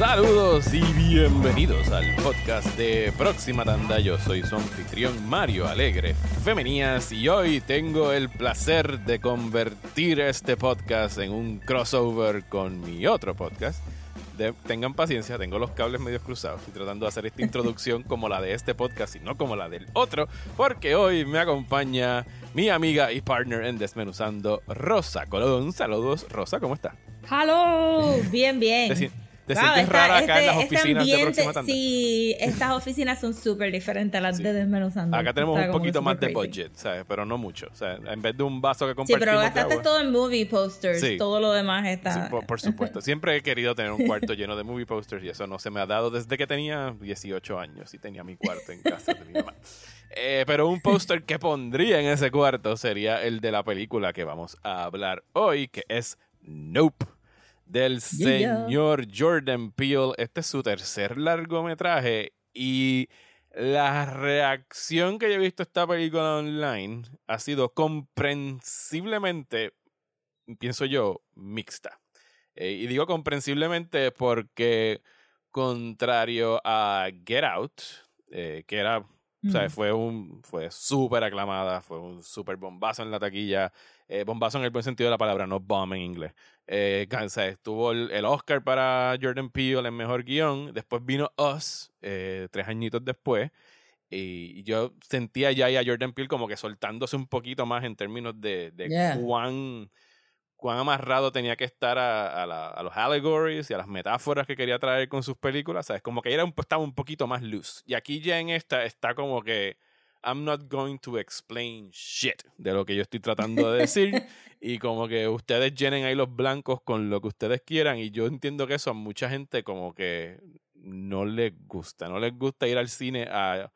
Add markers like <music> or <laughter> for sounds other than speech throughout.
Saludos y bienvenidos al podcast de Próxima Tanda. Yo soy su anfitrión Mario Alegre Femenías y hoy tengo el placer de convertir este podcast en un crossover con mi otro podcast. tengan paciencia, tengo los cables medio cruzados. Estoy tratando de hacer esta introducción como la de este podcast y no como la del otro, porque hoy me acompaña mi amiga y partner en Desmenuzando, Rosa Colón. Saludos, Rosa, ¿cómo está? ¡Halo! Bien, bien. ¿Te sientes rara acá en las este, este oficinas de Próxima Tanda? Sí, estas oficinas son súper diferentes a las de Desmenuzando. Acá tenemos un poquito más de budget, ¿sabes? Pero no mucho. O sea, en vez de un vaso que compartimos Sí, pero gastaste todo en movie posters. Todo lo demás está... Sí, por, supuesto. <laughs> Siempre he querido tener un cuarto lleno de movie posters y eso no se me ha dado desde que tenía 18 años y tenía mi cuarto en casa de mi mamá. Eh, pero un póster que pondría en ese cuarto sería el de la película que vamos a hablar hoy, que es Nope del señor Jordan Peele. Este es su tercer largometraje y la reacción que yo he visto a esta película online ha sido comprensiblemente, pienso yo, mixta. Eh, y digo comprensiblemente porque contrario a Get Out, eh, que era, o sea, fue un, fue súper aclamada, fue un súper bombazo en la taquilla, eh, bombazo en el buen sentido de la palabra, no bomb en inglés. Eh, estuvo el, Oscar para Jordan Peele en mejor guion. Después vino Us, eh, tres añitos después. Y yo sentía ya a Jordan Peele como que soltándose un poquito más en términos de, cuán, cuán amarrado tenía que estar a, a, los allegories y a las metáforas que quería traer con sus películas. ¿Sabes? Como que era un, estaba un poquito más loose. Y aquí ya en esta está como que I'm not going to explain shit de lo que yo estoy tratando de decir. <laughs> y como que ustedes llenen ahí los blancos con lo que ustedes quieran. Y yo entiendo que eso a mucha gente como que no les gusta. No les gusta ir al cine a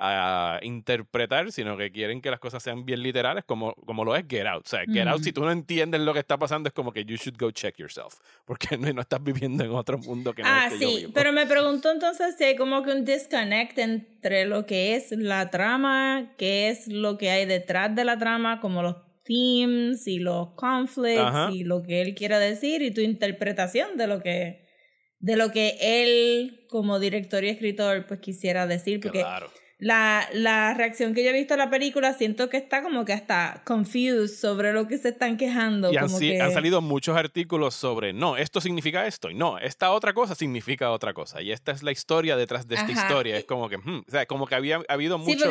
a interpretar, sino que quieren que las cosas sean bien literales, como, como lo es Get Out. O sea, Get Out, si tú no entiendes lo que está pasando, es como que you should go check yourself, <laughs> porque no, no estás viviendo en otro mundo que no ah, es que sí, pero me pregunto entonces si hay como que un disconnect entre lo que es la trama, qué es lo que hay detrás de la trama, como los themes y los conflicts y lo que él quiera decir y tu interpretación de lo que de lo que él como director y escritor pues quisiera decir porque claro la, la reacción que yo he visto a la película, siento que está como que hasta confused sobre lo que se están quejando. Y han, como han salido muchos artículos sobre, no, esto significa esto, y no, esta otra cosa significa otra cosa. Y esta es la historia detrás de esta historia. Es como que, hmm, o sea, como que había habido mucho,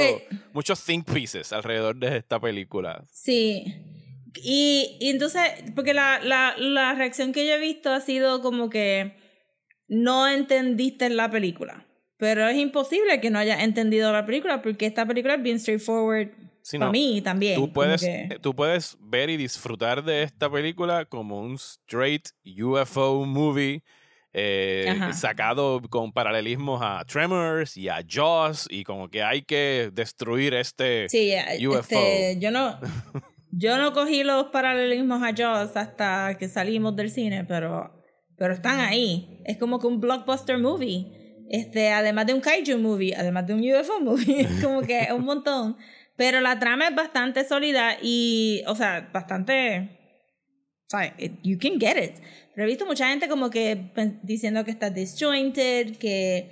muchos think pieces alrededor de esta película. Sí. Y, y entonces, porque la, la, la reacción que yo he visto ha sido como que no entendiste la película. Pero es imposible que no haya entendido la película porque esta película es bien straightforward para mí también. Tú puedes, tú puedes ver y disfrutar de esta película como un straight UFO movie. Eh, sacado con paralelismos a Tremors y a Jaws y como que hay que destruir este sí, UFO. Este, yo no <laughs> yo no cogí los paralelismos a Jaws hasta que salimos del cine, pero pero están ahí. Es como que un blockbuster movie. Este, además de un kaiju movie, además de un UFO movie, <laughs> como que un montón. Pero la trama es bastante sólida y, o sea, bastante. O sea, you can get it. Pero he visto mucha gente como que diciendo que está disjointed, que,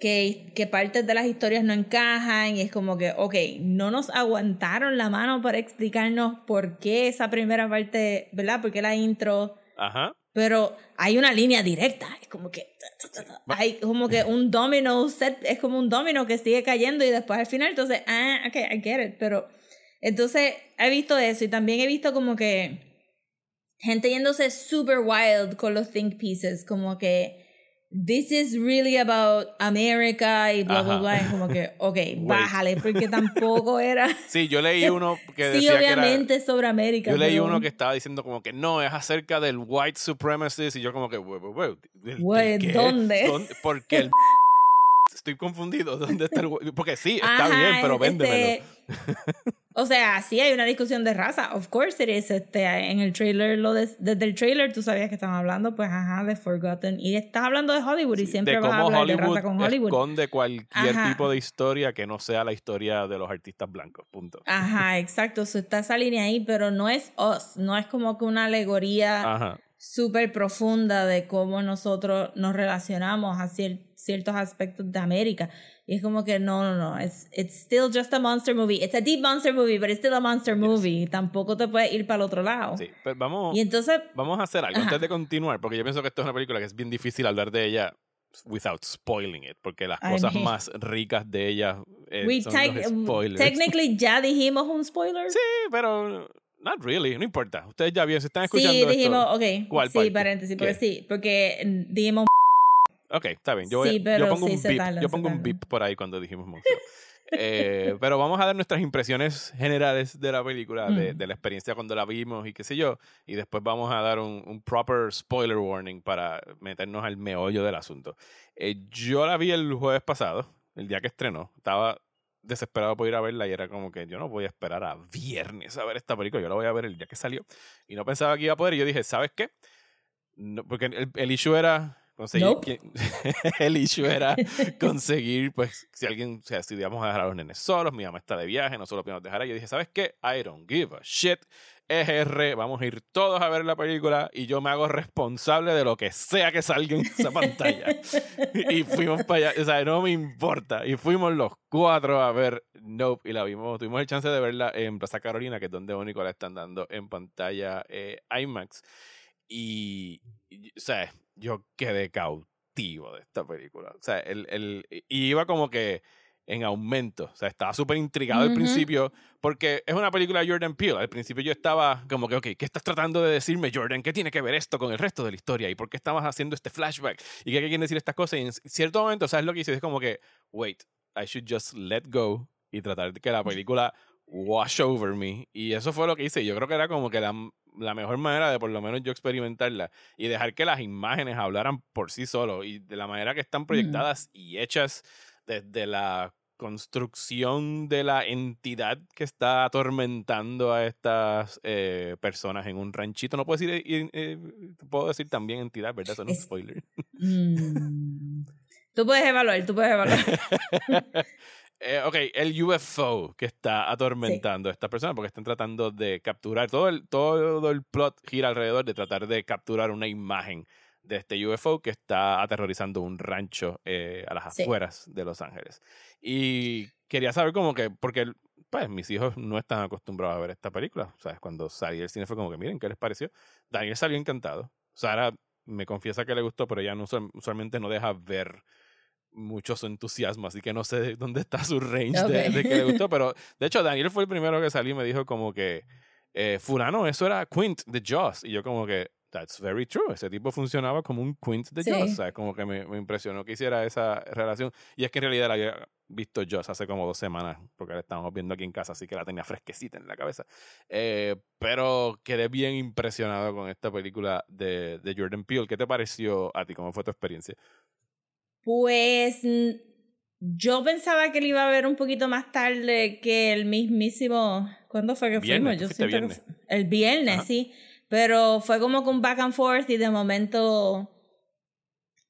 que, que partes de las historias no encajan y es como que, ok, no nos aguantaron la mano para explicarnos por qué esa primera parte, ¿verdad? Porque la intro. Ajá pero hay una línea directa, es como que hay como que un domino set, es como un domino que sigue cayendo y después al final, entonces, ah, ok, I get it, pero entonces he visto eso y también he visto como que gente yéndose super wild con los think pieces, como que this is really about America y bla, bla, bla. como que, <laughs> ok, bájale, porque tampoco era. <laughs> Sí, yo leí uno que decía. Sí, obviamente sobre América. Yo leí uno que estaba diciendo como que no, es acerca del white supremacist y yo como que, güey, ¿dónde? ¿dónde? <laughs> Porque el estoy confundido. ¿Dónde está el Porque sí, está bien, pero véndemelo. Este, o sea, sí hay una discusión de raza. Of course it is. Este, en el trailer, lo desde el trailer tú sabías que estaban hablando, pues, ajá, de Forgotten. Y estás hablando de Hollywood y siempre vas a hablar de raza con Hollywood. esconde cualquier tipo de historia que no sea la historia de los artistas blancos, punto. Ajá, exacto. está esa línea ahí, pero no es Us. No es como que una alegoría... súper profunda de cómo nosotros nos relacionamos a ciertos aspectos de América. Y es como que no, no, no, it's, it's still just a monster movie. It's a deep monster movie, but it's still a monster movie. Tampoco te puedes ir para el otro lado. Sí, pero vamos, y entonces, vamos a hacer algo antes de continuar, porque yo pienso que esto es una película que es bien difícil hablar de ella without spoiling it, porque las cosas más ricas de ella eh, son los spoilers. Technically ya dijimos un spoiler. Sí, pero Not really, no importa. Ustedes ya bien, se están escuchando. Sí, dijimos, esto, ok. ¿Cuál sí, paréntesis, porque sí, porque dijimos. Ok, está bien. Yo, sí, yo pongo, un, beep, yo pongo un beep por ahí cuando dijimos monstruo. <laughs> eh, pero vamos a dar nuestras impresiones generales de la película, de, mm. de, la experiencia cuando la vimos y qué sé yo. Y después vamos a dar un, un proper spoiler warning para meternos al meollo del asunto. Eh, yo la vi el jueves pasado, el día que estrenó. Estaba desesperado por ir a verla y era como que yo no voy a esperar a viernes a ver esta película, yo la voy a ver el día que salió. Y no pensaba que iba a poder y yo dije, ¿sabes qué? No, porque el, el issue era conseguir <laughs> el issue era conseguir pues si alguien o sea si íbamos a dejar a los nenes solos mi mamá está de viaje no solo podemos dejar ahí yo dije sabes qué I don't give a shit EGR, vamos a ir todos a ver la película y yo me hago responsable de lo que sea que salga en esa pantalla. <laughs> y fuimos para allá, o sea, no me importa. Y fuimos los cuatro a ver Nope y la vimos, tuvimos el chance de verla en Plaza Carolina, que es donde único la están dando en pantalla eh, IMAX. Y, o sea, yo quedé cautivo de esta película. O sea, el, el, y iba como que en aumento. O sea, estaba súper intrigado al principio porque es una película de Jordan Peele. Al principio yo estaba como que, ok, ¿qué estás tratando de decirme, Jordan? ¿Qué tiene que ver esto con el resto de la historia? ¿Y por qué estabas haciendo este flashback? ¿Y qué quieren decir estas cosas? Y en cierto momento, ¿sabes lo que hice? Es como que, wait, I should just let go y tratar de que la película wash over me. Y eso fue lo que hice. Yo creo que era como que la, la mejor manera de por lo menos yo experimentarla y dejar que las imágenes hablaran por sí solo y de la manera que están proyectadas y hechas desde la construcción de la entidad que está atormentando a estas eh, personas en un ranchito. No puedo decir, eh, eh, puedo decir también entidad, ¿verdad? Eso no es spoiler. Mm. Tú puedes evaluar, tú puedes evaluar. <laughs> ok, el UFO que está atormentando a estas personas porque están tratando de capturar, todo el, todo el plot gira alrededor de tratar de capturar una imagen de este UFO que está aterrorizando un rancho eh, a las afueras de Los Ángeles. Y quería saber como que, porque pues mis hijos no están acostumbrados a ver esta película. ¿Sabes? Cuando salí del cine fue como que, miren, ¿qué les pareció? Daniel salió encantado. Sara me confiesa que le gustó, pero ella no, usualmente no deja ver mucho su entusiasmo, así que no sé dónde está su range de, de, que le gustó, <laughs> pero de hecho Daniel fue el primero que salió y me dijo como que, eh, fulano, eso era Quint de Joss, y yo como que, That's very true. Ese tipo funcionaba como un Quint de Joss. como que me, me, impresionó que hiciera esa relación. Y es que en realidad la había visto Joss hace como dos semanas, porque la estábamos viendo aquí en casa, así que la tenía fresquecita en la cabeza. Eh, pero quedé bien impresionado con esta película de, de Jordan Peele. ¿Qué te pareció a ti? ¿Cómo fue tu experiencia? Pues yo pensaba que él iba a ver un poquito más tarde que el mismísimo. ¿Cuándo fue que fuimos? Yo viernes. el viernes, sí. Pero fue como que un back and forth y de momento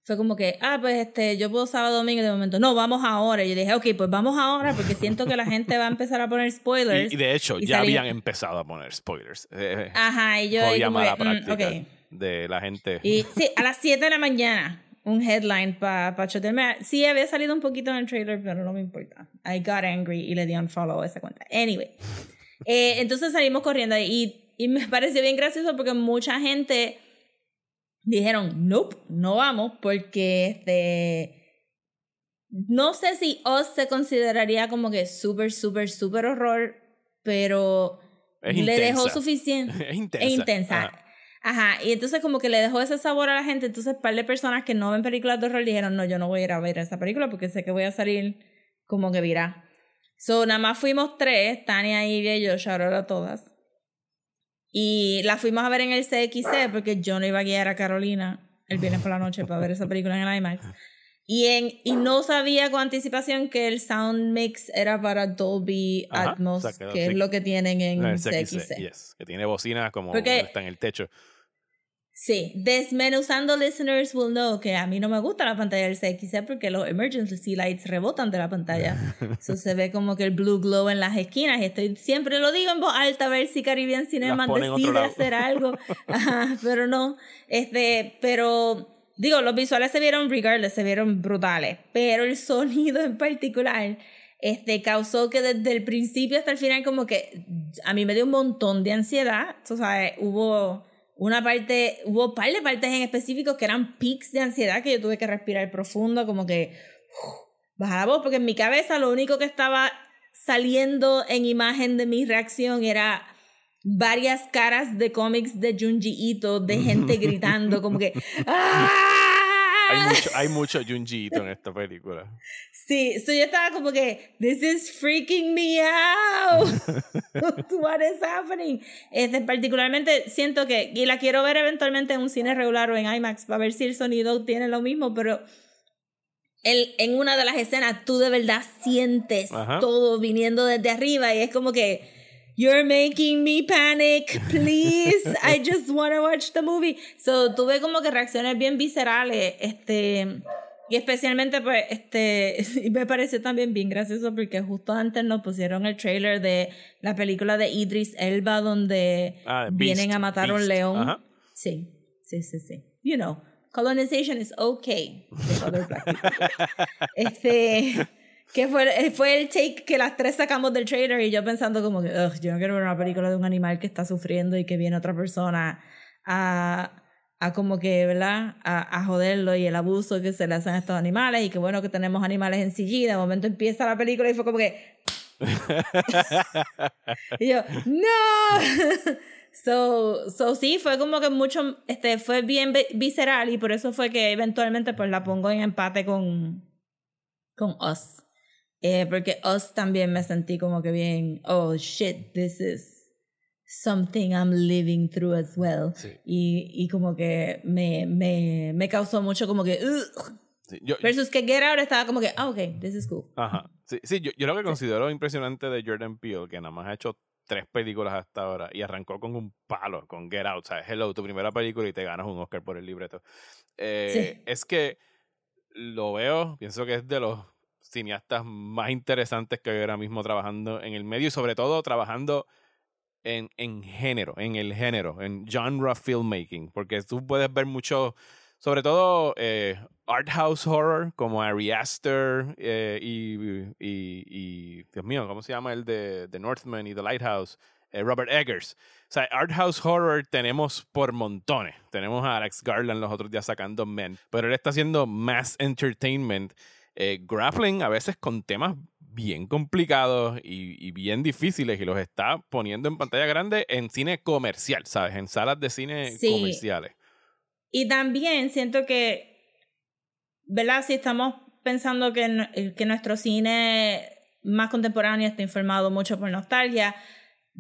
fue como que, ah, pues este, yo puedo sábado domingo y de momento, no, vamos ahora. Y yo dije, ok, pues vamos ahora porque siento que la gente va a empezar a poner spoilers. Y, de hecho, ya habían empezado a poner spoilers. Eh, Ajá, y yo... Como mala mm, práctica de la gente. Y sí, a las 7 de la mañana, un headline para pa chotearme. Sí, había salido un poquito en el trailer, pero no me importa. I got angry y le di unfollow a esa cuenta. Anyway. Eh, entonces salimos corriendo y y me <laughs> pareció bien gracioso porque mucha gente dijeron, nope, no vamos, porque este. No sé si Oz se consideraría como que súper, súper, súper horror, pero le dejó suficiente. <laughs> Es intensa. Es intensa. Ajá. y entonces como que le dejó ese sabor a la gente. Entonces, un par de personas que no ven películas de horror dijeron, no, yo no voy a ir a ver esa película porque sé que voy a salir como que virá. So, nada más fuimos tres, Tania, Ivia y yo, shout a todas. Y la fuimos a ver en el CXC porque yo no iba a guiar a Carolina el viernes por la noche para ver esa película en el IMAX. Y, en, y no sabía con anticipación que el sound mix era para Dolby Atmos, que es lo que tienen en el CXC. que tiene bocinas como está en el techo. Sí, desmenuzando listeners will know que a mí no me gusta la pantalla del CXC porque los emergency lights rebotan de la pantalla. <laughs> Eso se ve como que el blue glow en las esquinas. Y estoy, siempre lo digo en voz alta a ver si Caribbean Cinema decide hacer algo. <laughs> pero no. Este, pero digo, los visuales se vieron regardless, se vieron brutales. Pero el sonido en particular este, causó que desde el principio hasta el final como que a mí me dio un montón de ansiedad. O sea, hubo una parte, hubo un par de partes en específico que eran pics de ansiedad que yo tuve que respirar profundo, como que <sighs> bajar la voz, porque en mi cabeza lo único que estaba saliendo en imagen de mi reacción era varias caras de cómics de Junji Ito, de gente <laughs> gritando, como que ¡Ah! <laughs> Hay mucho, hay <laughs> mucho Junji Ito en esta película. Sí, so yo estaba como que, this is freaking me out. <laughs> What is happening? Este, particularmente siento que, y la quiero ver eventualmente en un cine regular o en IMAX para ver si el sonido tiene lo mismo, pero el, en una de las escenas tú de verdad sientes todo viniendo desde arriba y es como que You're making me panic, please. I <laughs> just want to watch the movie. So tuve como que reacciones bien viscerales, este, y especialmente pues, este, <laughs> y me pareció también bien gracioso porque justo antes nos pusieron el trailer de la película de Idris Elba donde ah, vienen a matar a un león. Sí, sí, sí, sí. You know, colonization is okay. <laughs> este que fue, eh, fue el take que las tres sacamos del trailer y yo pensando como que, yo no quiero ver una película de un animal que está sufriendo y que viene otra persona a, a como que, ¿verdad? A, a, joderlo y el abuso que se le hacen a estos animales y que bueno que tenemos animales en CG. De momento empieza la película y fue como que... <laughs> y yo, ¡No! <laughs> so, so sí, fue como que mucho, este, fue bien visceral y por eso fue que eventualmente pues la pongo en empate con, con Us. Eh, porque Us también me sentí como que bien, oh shit, this is something I'm living through as well. Y, y como que me, me, me causó mucho como que, versus que Get Out estaba como que, ah, ok, this is cool. Ajá. Sí, sí yo, yo lo que considero impresionante de Jordan Peele, que nada más ha hecho tres películas hasta ahora y arrancó con un palo, con Get Out, ¿sabes? Hello, tu primera película y te ganas un Oscar por el libreto. Eh, es que lo veo, pienso que es de los cineastas más interesantes que hay ahora mismo trabajando en el medio y sobre todo trabajando en, en género, en el género, en genre filmmaking, porque tú puedes ver mucho, sobre todo eh, art house horror como Ari Aster eh, y, y, Dios mío, ¿cómo se llama el de The Northman y The Lighthouse? Eh, Robert Eggers. O sea, art house horror tenemos por montones. Tenemos a Alex Garland los otros días sacando Men, pero él está haciendo mass entertainment eh, grappling a veces con temas bien complicados y, bien difíciles y los está poniendo en pantalla grande en cine comercial, ¿sabes? En salas de cine comerciales. Y también siento que, ¿verdad? Si estamos pensando que, que nuestro cine más contemporáneo está informado mucho por nostalgia,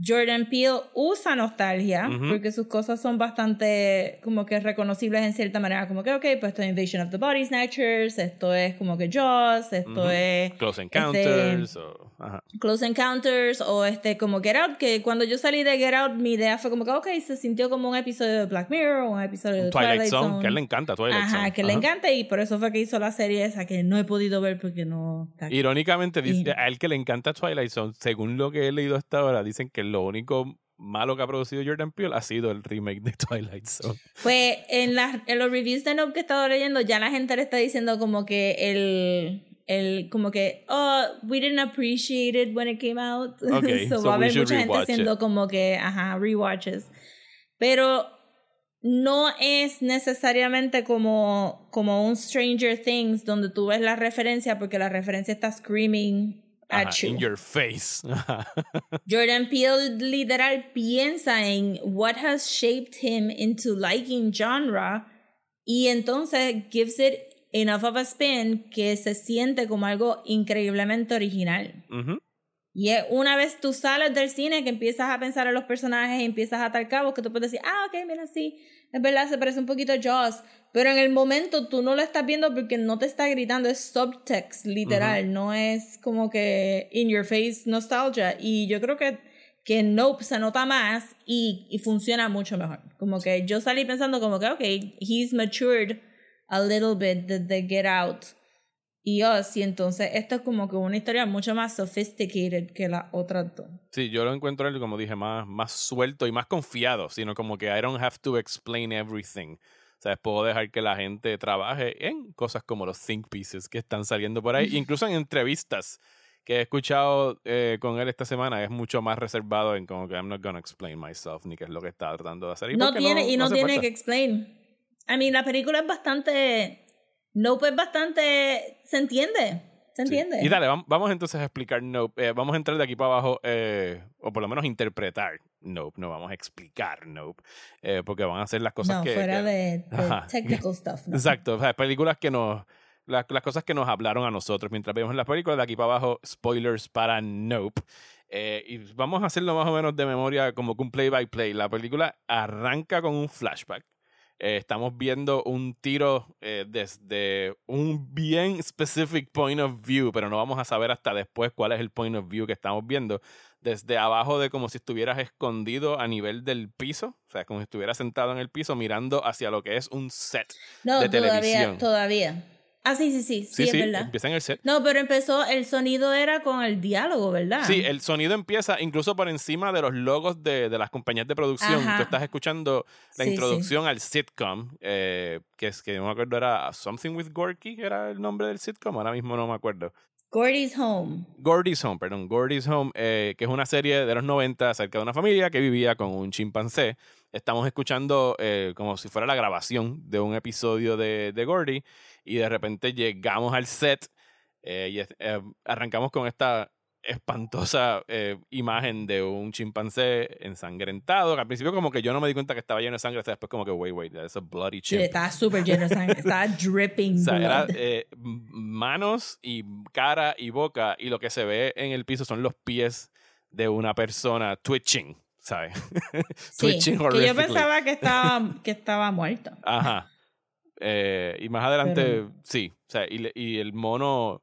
Jordan Peele usa nostalgia porque sus cosas son bastante como que reconocibles en cierta manera, como que, ok, pues esto es Invasion of the Body Snatchers, esto es como que Jaws, esto es... Close este, Encounters. o, Close Encounters o este como Get Out, que cuando yo salí de Get Out mi idea fue como que, ok, se sintió como un episodio de Black Mirror o un episodio de Twilight, Zone, Que a él le encanta Twilight Ajá, Zone. que le encanta y por eso fue que hizo la serie esa que no he podido ver porque no... Irónicamente, dice, a él que le encanta Twilight Zone, según lo que he leído hasta ahora, dicen que lo único malo que ha producido Jordan Peele ha sido el remake de <laughs> Twilight Zone. Pues en, las, en los reviews de Nope que he estado leyendo, ya la gente le está diciendo como que el, el como que, oh, we didn't appreciate it when it came out. <laughs> Okay, so, va a haber mucha gente haciendo como que, ajá, rewatches. Pero no es necesariamente como, como un Stranger Things donde tú ves la referencia porque la referencia está screaming In your face. <laughs> Jordan Peele literal piensa en what has shaped him into liking genre y entonces gives it enough of a spin que se siente como algo increíblemente original. Y es una vez tú sales del cine que empiezas a pensar en los personajes y empiezas a atar cabos que tú puedes decir, ah, ok, mira, sí, es verdad, se parece un poquito a Jaws, pero en el momento tú no lo estás viendo porque no te está gritando, es subtext, literal, no es como que in your face nostalgia. Y yo creo que, que Nope se nota más y, y, funciona mucho mejor. Como que yo salí pensando como que, ok, he's matured a little bit de Get Out y Us, y entonces esto es como que una historia mucho más sophisticated que la otra dos. Sí, yo lo encuentro, como dije, más, más suelto y más confiado, sino como que I don't have to explain everything. O sea, puedo dejar que la gente trabaje en cosas como los think pieces que están saliendo por ahí, <laughs> incluso en entrevistas que he escuchado eh, con él esta semana es mucho más reservado en como que I'm not gonna explain myself ni qué es lo que está tratando de hacer. Y no tiene, y no, tiene que explain. I mean, la película es bastante. Nope es bastante. Se entiende. ¿Se entiende? Y dale, vamos, entonces a explicar Nope. Eh, vamos a entrar de aquí para abajo, eh, o por lo menos interpretar Nope. No vamos a explicar Nope, porque van a ser las cosas que. No, fuera de, <laughs> technical stuff. Exacto. O sea, películas que nos las, cosas que nos hablaron a nosotros mientras vemos las películas. De aquí para abajo, spoilers para Nope. Eh, y vamos a hacerlo más o menos de memoria como que un play by play. La película arranca con un flashback. Eh, estamos viendo un tiro eh, desde un bien specific point of view, pero no vamos a saber hasta después cuál es el point of view que estamos viendo. Desde abajo de como si estuvieras escondido a nivel del piso, o sea, como si estuvieras sentado en el piso mirando hacia lo que es un set de televisión. Todavía, todavía. Ah, sí, sí, sí, sí, sí, verdad. Empieza en el set. No, pero empezó, el sonido era con el diálogo, ¿verdad? Sí, el sonido empieza incluso por encima de los logos de, de las compañías de producción. Tú estás escuchando la introducción al sitcom, eh, que es que no me acuerdo, era Something with Gorky, que era el nombre del sitcom, ahora mismo no me acuerdo. Gordy's Home. Gordy's Home, perdón, Gordy's Home, eh, que es una serie de los 90 acerca de una familia que vivía con un chimpancé. Estamos escuchando eh, como si fuera la grabación de un episodio de, de Gordy y de repente llegamos al set eh, y eh, arrancamos con esta espantosa eh, imagen de un chimpancé ensangrentado. Al principio como que yo no me di cuenta que estaba lleno de sangre, hasta después como que, wait, wait, that's a bloody chimp. Sí, estaba súper lleno de sangre, estaba <laughs> dripping o sea, Era, manos y cara y boca y lo que se ve en el piso son los pies de una persona twitching, ¿sabes? twitching <laughs> sí, que yo pensaba que estaba, que estaba muerto. Ajá. Eh, y más adelante, sí. O sea, y, y, el mono.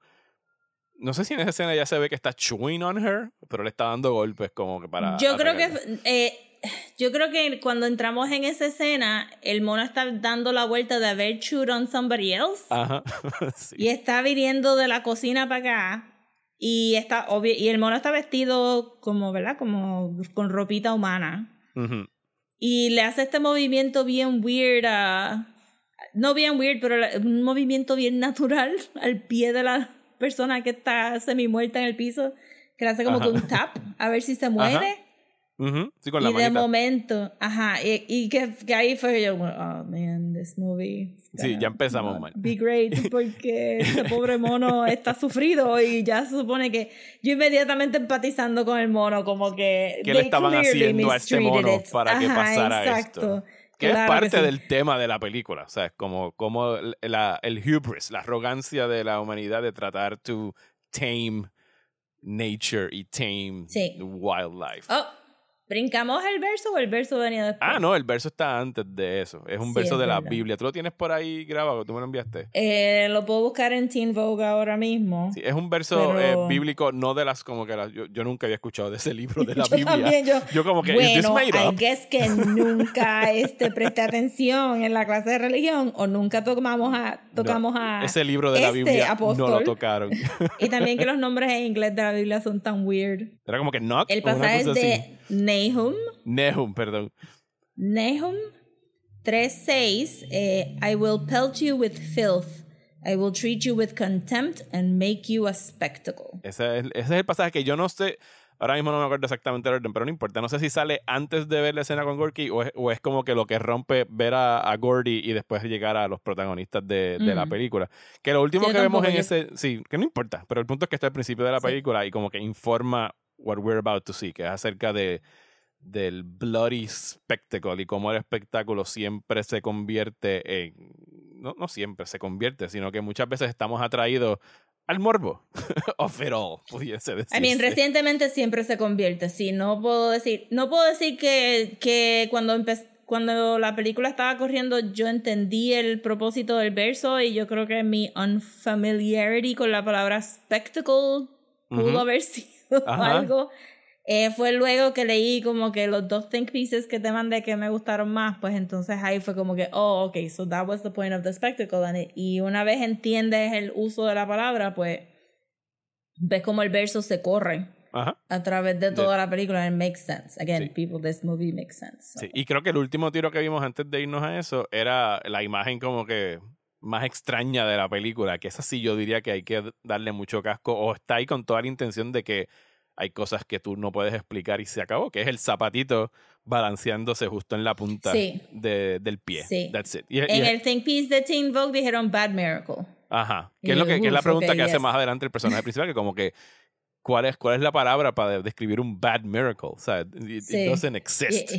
No sé si en esa escena ya se ve que está chewing on her, pero le está dando golpes como que para. Yo creo que. Eh, yo creo que cuando entramos en esa escena, el mono está dando la vuelta de haber chewed on somebody else. Ajá. <laughs> Y está viniendo de la cocina para acá. Y, está, y el mono está vestido como, ¿verdad? Como con ropita humana. Y le hace este movimiento bien weird a no bien weird, pero un movimiento bien natural <laughs> al pie de la persona que está semi muerta en el piso, que le hace como que un tap a ver si se mueve. sí, con la y de momento, ajá, y, que, ahí fue yo, oh man, this movie. Sí, ya empezamos mal. Be great, <laughs> porque ese pobre mono está sufrido y ya se supone que yo inmediatamente empatizando con el mono, como que. ¿Qué le estaban haciendo a este mono para que pasara exacto. esto? Que es parte del tema de la película. O sea, es como, como la, el hubris, la arrogancia de la humanidad de tratar to tame nature y tame wildlife. Oh, ¿Brincamos el verso o el verso venía después? Ah, no, el verso está antes de eso. Es un verso de la Biblia. ¿Tú lo tienes por ahí grabado? ¿Tú me lo enviaste? Eh, lo puedo buscar en Teen Vogue ahora mismo. Sí, es un verso eh, bíblico, no de las como que las... Yo, yo, nunca había escuchado de ese libro de <laughs> la yo Biblia. También, yo, yo como que, bueno, ¿is this I guess que nunca este, presté atención en la clase de religión o nunca tocamos a, tocamos a Ese libro de la este Biblia apóstol. no lo tocaron. y también que <laughs> los nombres en inglés de la Biblia son tan weird. Era como que no. El pasaje es de Nahum. Nehum, perdón. Nehum 3.6 eh, I will pelt you with filth. I will treat you with contempt and make you a spectacle. Ese es, ese es el pasaje que yo no sé. Ahora mismo no me acuerdo exactamente el orden, pero no importa. No sé si sale antes de ver la escena con Gorky o es, o es como que lo que rompe ver a, a, Gordy y después llegar a los protagonistas de, de la película. Que lo último que vemos en ese. Sí, que no importa, pero el punto es que está al principio de la película y como que informa what we're about to see, que es acerca de del bloody spectacle y cómo el espectáculo siempre se convierte en, no, no siempre se convierte, sino que muchas veces estamos atraídos al morbo <laughs> of it all, pudiese decir. I mean, recientemente siempre se convierte, sí, no puedo decir, no puedo decir que, que cuando cuando la película estaba corriendo yo entendí el propósito del verso y yo creo que mi unfamiliarity con la palabra spectacle pudo haber sido <laughs> algo Eh, fue luego que leí como que los dos think pieces que te mandé que me gustaron más, pues entonces ahí fue como que, oh, ok, so that was the point of the spectacle. And y una vez entiendes el uso de la palabra, pues ves como el verso se corre a través de toda la película and it makes sense. Again, people, this movie makes sense. Sí. Y creo que el último tiro que vimos antes de irnos a eso era la imagen como que más extraña de la película, que esa sí yo diría que hay que darle mucho casco o está ahí con toda la intención de que hay cosas que tú no puedes explicar y se acabó, que es el zapatito balanceándose justo en la punta de, del pie. Sí. That's it. en el Think Piece de Teen Vogue dijeron Bad Miracle. Ajá. Que es, lo que, es la pregunta que hace más adelante el personaje <laughs> principal, que como que ¿cuál es, cuál es la palabra para describir un bad miracle? O sea, it, doesn't exist.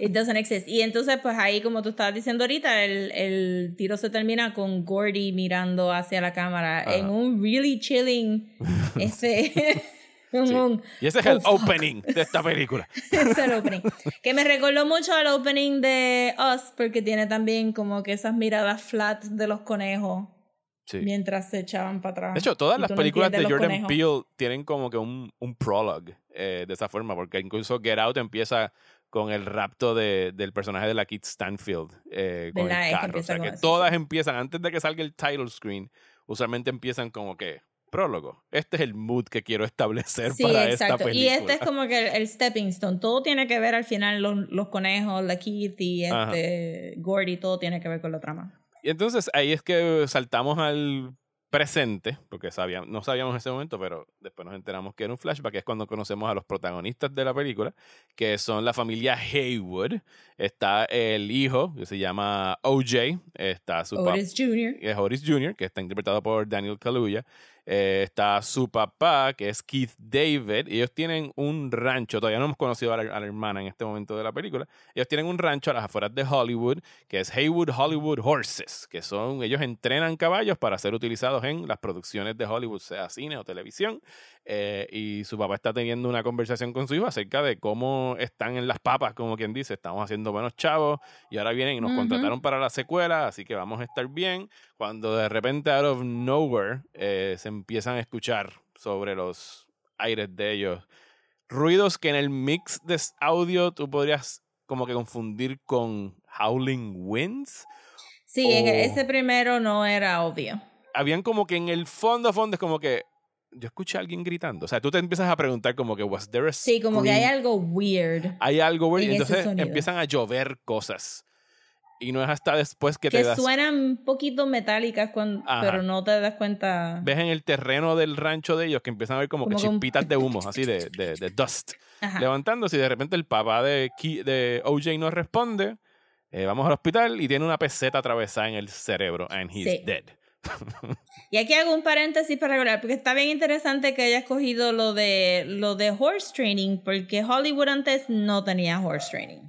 It, doesn't exist. Y entonces, pues ahí, como tú estabas diciendo ahorita, el, el tiro se termina con Gordy mirando hacia la cámara en un really chilling <laughs> ese y ese es el opening de esta película. <laughs> es el opening. Que me recordó mucho al opening de Us, porque tiene también como que esas miradas flat de los conejos. Mientras se echaban para atrás. De hecho, todas las películas de Jordan Peele tienen como que un, un prologue eh, de esa forma, porque incluso Get Out empieza con el rapto de, del personaje de la Kit Stanfield eh, con el carro. O sea, que todas empiezan, antes de que salga el title screen, usualmente empiezan como que prólogo. Este es el mood que quiero establecer para esta película. Y este es como que el, stepping stone. Todo tiene que ver al final, los, los conejos, la Kitty, este, Gordy, todo tiene que ver con la trama. Y entonces ahí es que saltamos al presente, porque sabíamos, no sabíamos en ese momento, pero después nos enteramos que era un flashback, que es cuando conocemos a los protagonistas de la película, que son la familia Haywood. Está el hijo, que se llama OJ, está su Otis Jr. Es Otis Jr., que está interpretado por Daniel Kaluuya. Eh, está su papá, que es Keith David. Y ellos tienen un rancho, todavía no hemos conocido a la, hermana en este momento de la película. Ellos tienen un rancho a las afueras de Hollywood, que es Haywood Hollywood Horses, que son, ellos entrenan caballos para ser utilizados en las producciones de Hollywood, sea cine o televisión. Eh, y su papá está teniendo una conversación con su hijo acerca de cómo están en las papas, como quien dice, estamos haciendo buenos chavos y ahora vienen y nos contrataron para la secuela, así que vamos a estar bien. Cuando de repente, out of nowhere, eh, se empiezan a escuchar sobre los aires de ellos ruidos que en el mix de audio tú podrías como que confundir con howling winds. Sí, en ese primero no era obvio. Habían como que en el fondo, fondo es como que yo escuché a alguien gritando. O sea, tú te empiezas a preguntar como que, was there a Sí, como que hay algo weird. Hay algo weird. Y entonces empiezan a llover cosas. Y no es hasta después que, te das... Que suenan un poquito metálicas, cuando, pero no te das cuenta... Ves en el terreno del rancho de ellos que empiezan a ver como, que chispitas de humo, <laughs> así de, de, de dust. Levantándose y de repente el papá de, de OJ no responde. Eh, vamos al hospital y tiene una peseta atravesada en el cerebro. And he's dead. Y aquí hago un paréntesis para regular, porque está bien interesante que haya escogido lo de, lo de horse training, porque Hollywood antes no tenía horse training.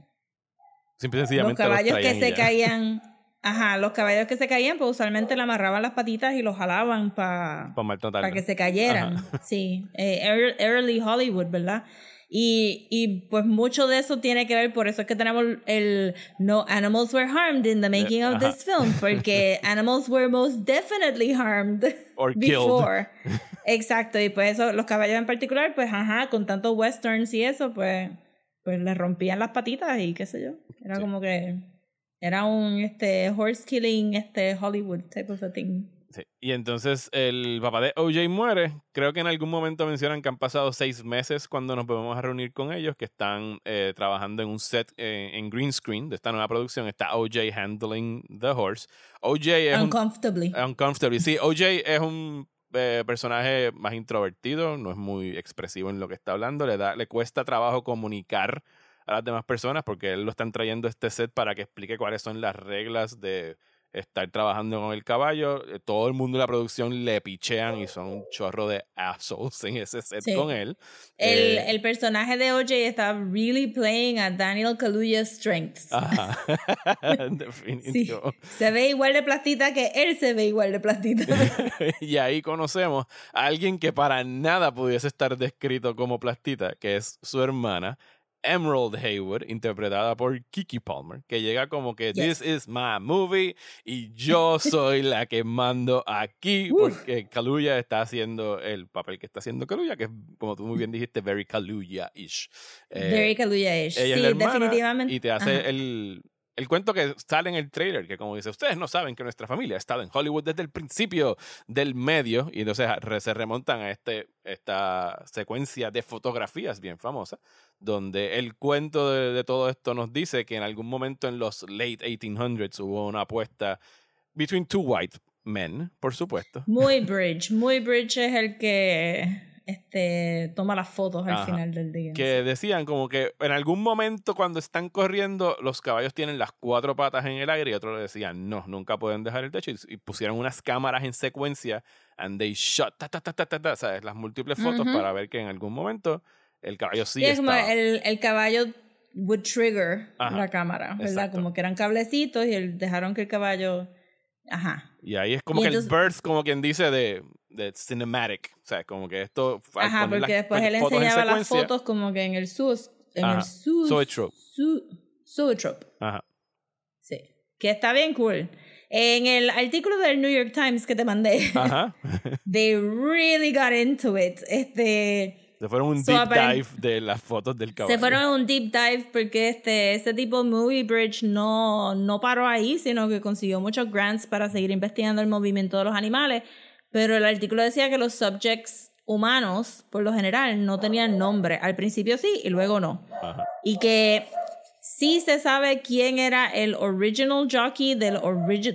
Los caballos que se caían, ajá, los caballos que se caían, pues usualmente le amarraban las patitas y los jalaban para para que se cayeran. <laughs> Sí, eh, early Hollywood, ¿verdad? Y, y pues mucho de eso tiene que ver, por eso es que tenemos el No Animals Were Harmed in the making of this film, <laughs> porque animals were most definitely harmed <laughs> before. Exacto, y pues eso, los caballos en particular, pues ajá, con tantos westerns y eso, pues, pues le rompían las patitas y qué sé yo. Era como que era un este horse killing este Hollywood type of a thing. Y entonces el papá de OJ muere. Creo que en algún momento mencionan que han pasado seis meses cuando nos volvemos a reunir con ellos, que están eh, trabajando en un set eh, en green screen de esta nueva producción. Está OJ handling the horse. OJ es Uncomfortably. Un, uncomfortably. Sí, OJ es un eh, personaje más introvertido, no es muy expresivo en lo que está hablando. Le, da, le cuesta trabajo comunicar a las demás personas porque él lo están trayendo este set para que explique cuáles son las reglas de estar trabajando con el caballo. Eh, todo el mundo de la producción le pichean y son un chorro de assholes en ese set con él. El, eh, el, personaje de OJ está really playing a Daniel Kaluuya's strengths. Ajá. <laughs> Definitivo. Se ve igual de plastita que él se ve igual de plastita. <laughs> y ahí conocemos a alguien que para nada pudiese estar descrito como plastita, que es su hermana, Emerald Haywood, interpretada por Kiki Palmer, que llega como que This is my movie y yo <laughs> soy la que mando aquí porque Kaluuya está haciendo el papel que está haciendo Kaluuya, que es, como tú muy bien dijiste, very Kaluuya-ish. Eh, very Kaluuya-ish, sí, definitivamente. Y te hace el, el cuento que sale en el trailer, que como dice, ustedes no saben que nuestra familia ha estado en Hollywood desde el principio del medio, y entonces se remontan a este, esta secuencia de fotografías bien famosa, donde el cuento de, todo esto nos dice que en algún momento en los late 1800s hubo una apuesta between two white men, por supuesto. Muy Bridge, muy Bridge es el que este, toma las fotos al final del día. Que decían como que en algún momento cuando están corriendo, los caballos tienen las cuatro patas en el aire y otros le decían, no, nunca pueden dejar el techo. Y, pusieron unas cámaras en secuencia and they shot, ta, ta, ta, ta, ta, ¿sabes? Las múltiples fotos para ver que en algún momento el caballo sí, es el, el caballo would trigger la cámara, ¿verdad? Como que eran cablecitos y dejaron que el caballo... Ajá. Y ahí es como que el burst, como quien dice, de de cinematic. O sea, como que esto. Ajá, porque después él enseñaba las fotos como que en el sus. En el sus. Zoetrope. Ajá. Sí. Que está bien cool. En el artículo del New York Times que te mandé, Ajá. <laughs> they really got into it. Este. Se fueron un deep dive de las fotos del caballo. Se fueron un deep dive porque este, este tipo Movie Bridge no, no paró ahí, sino que consiguió muchos grants para seguir investigando el movimiento de los animales pero el artículo decía que los subjects humanos, por lo general, no tenían nombre. Al principio sí y luego no. Y que sí se sabe quién era el original jockey del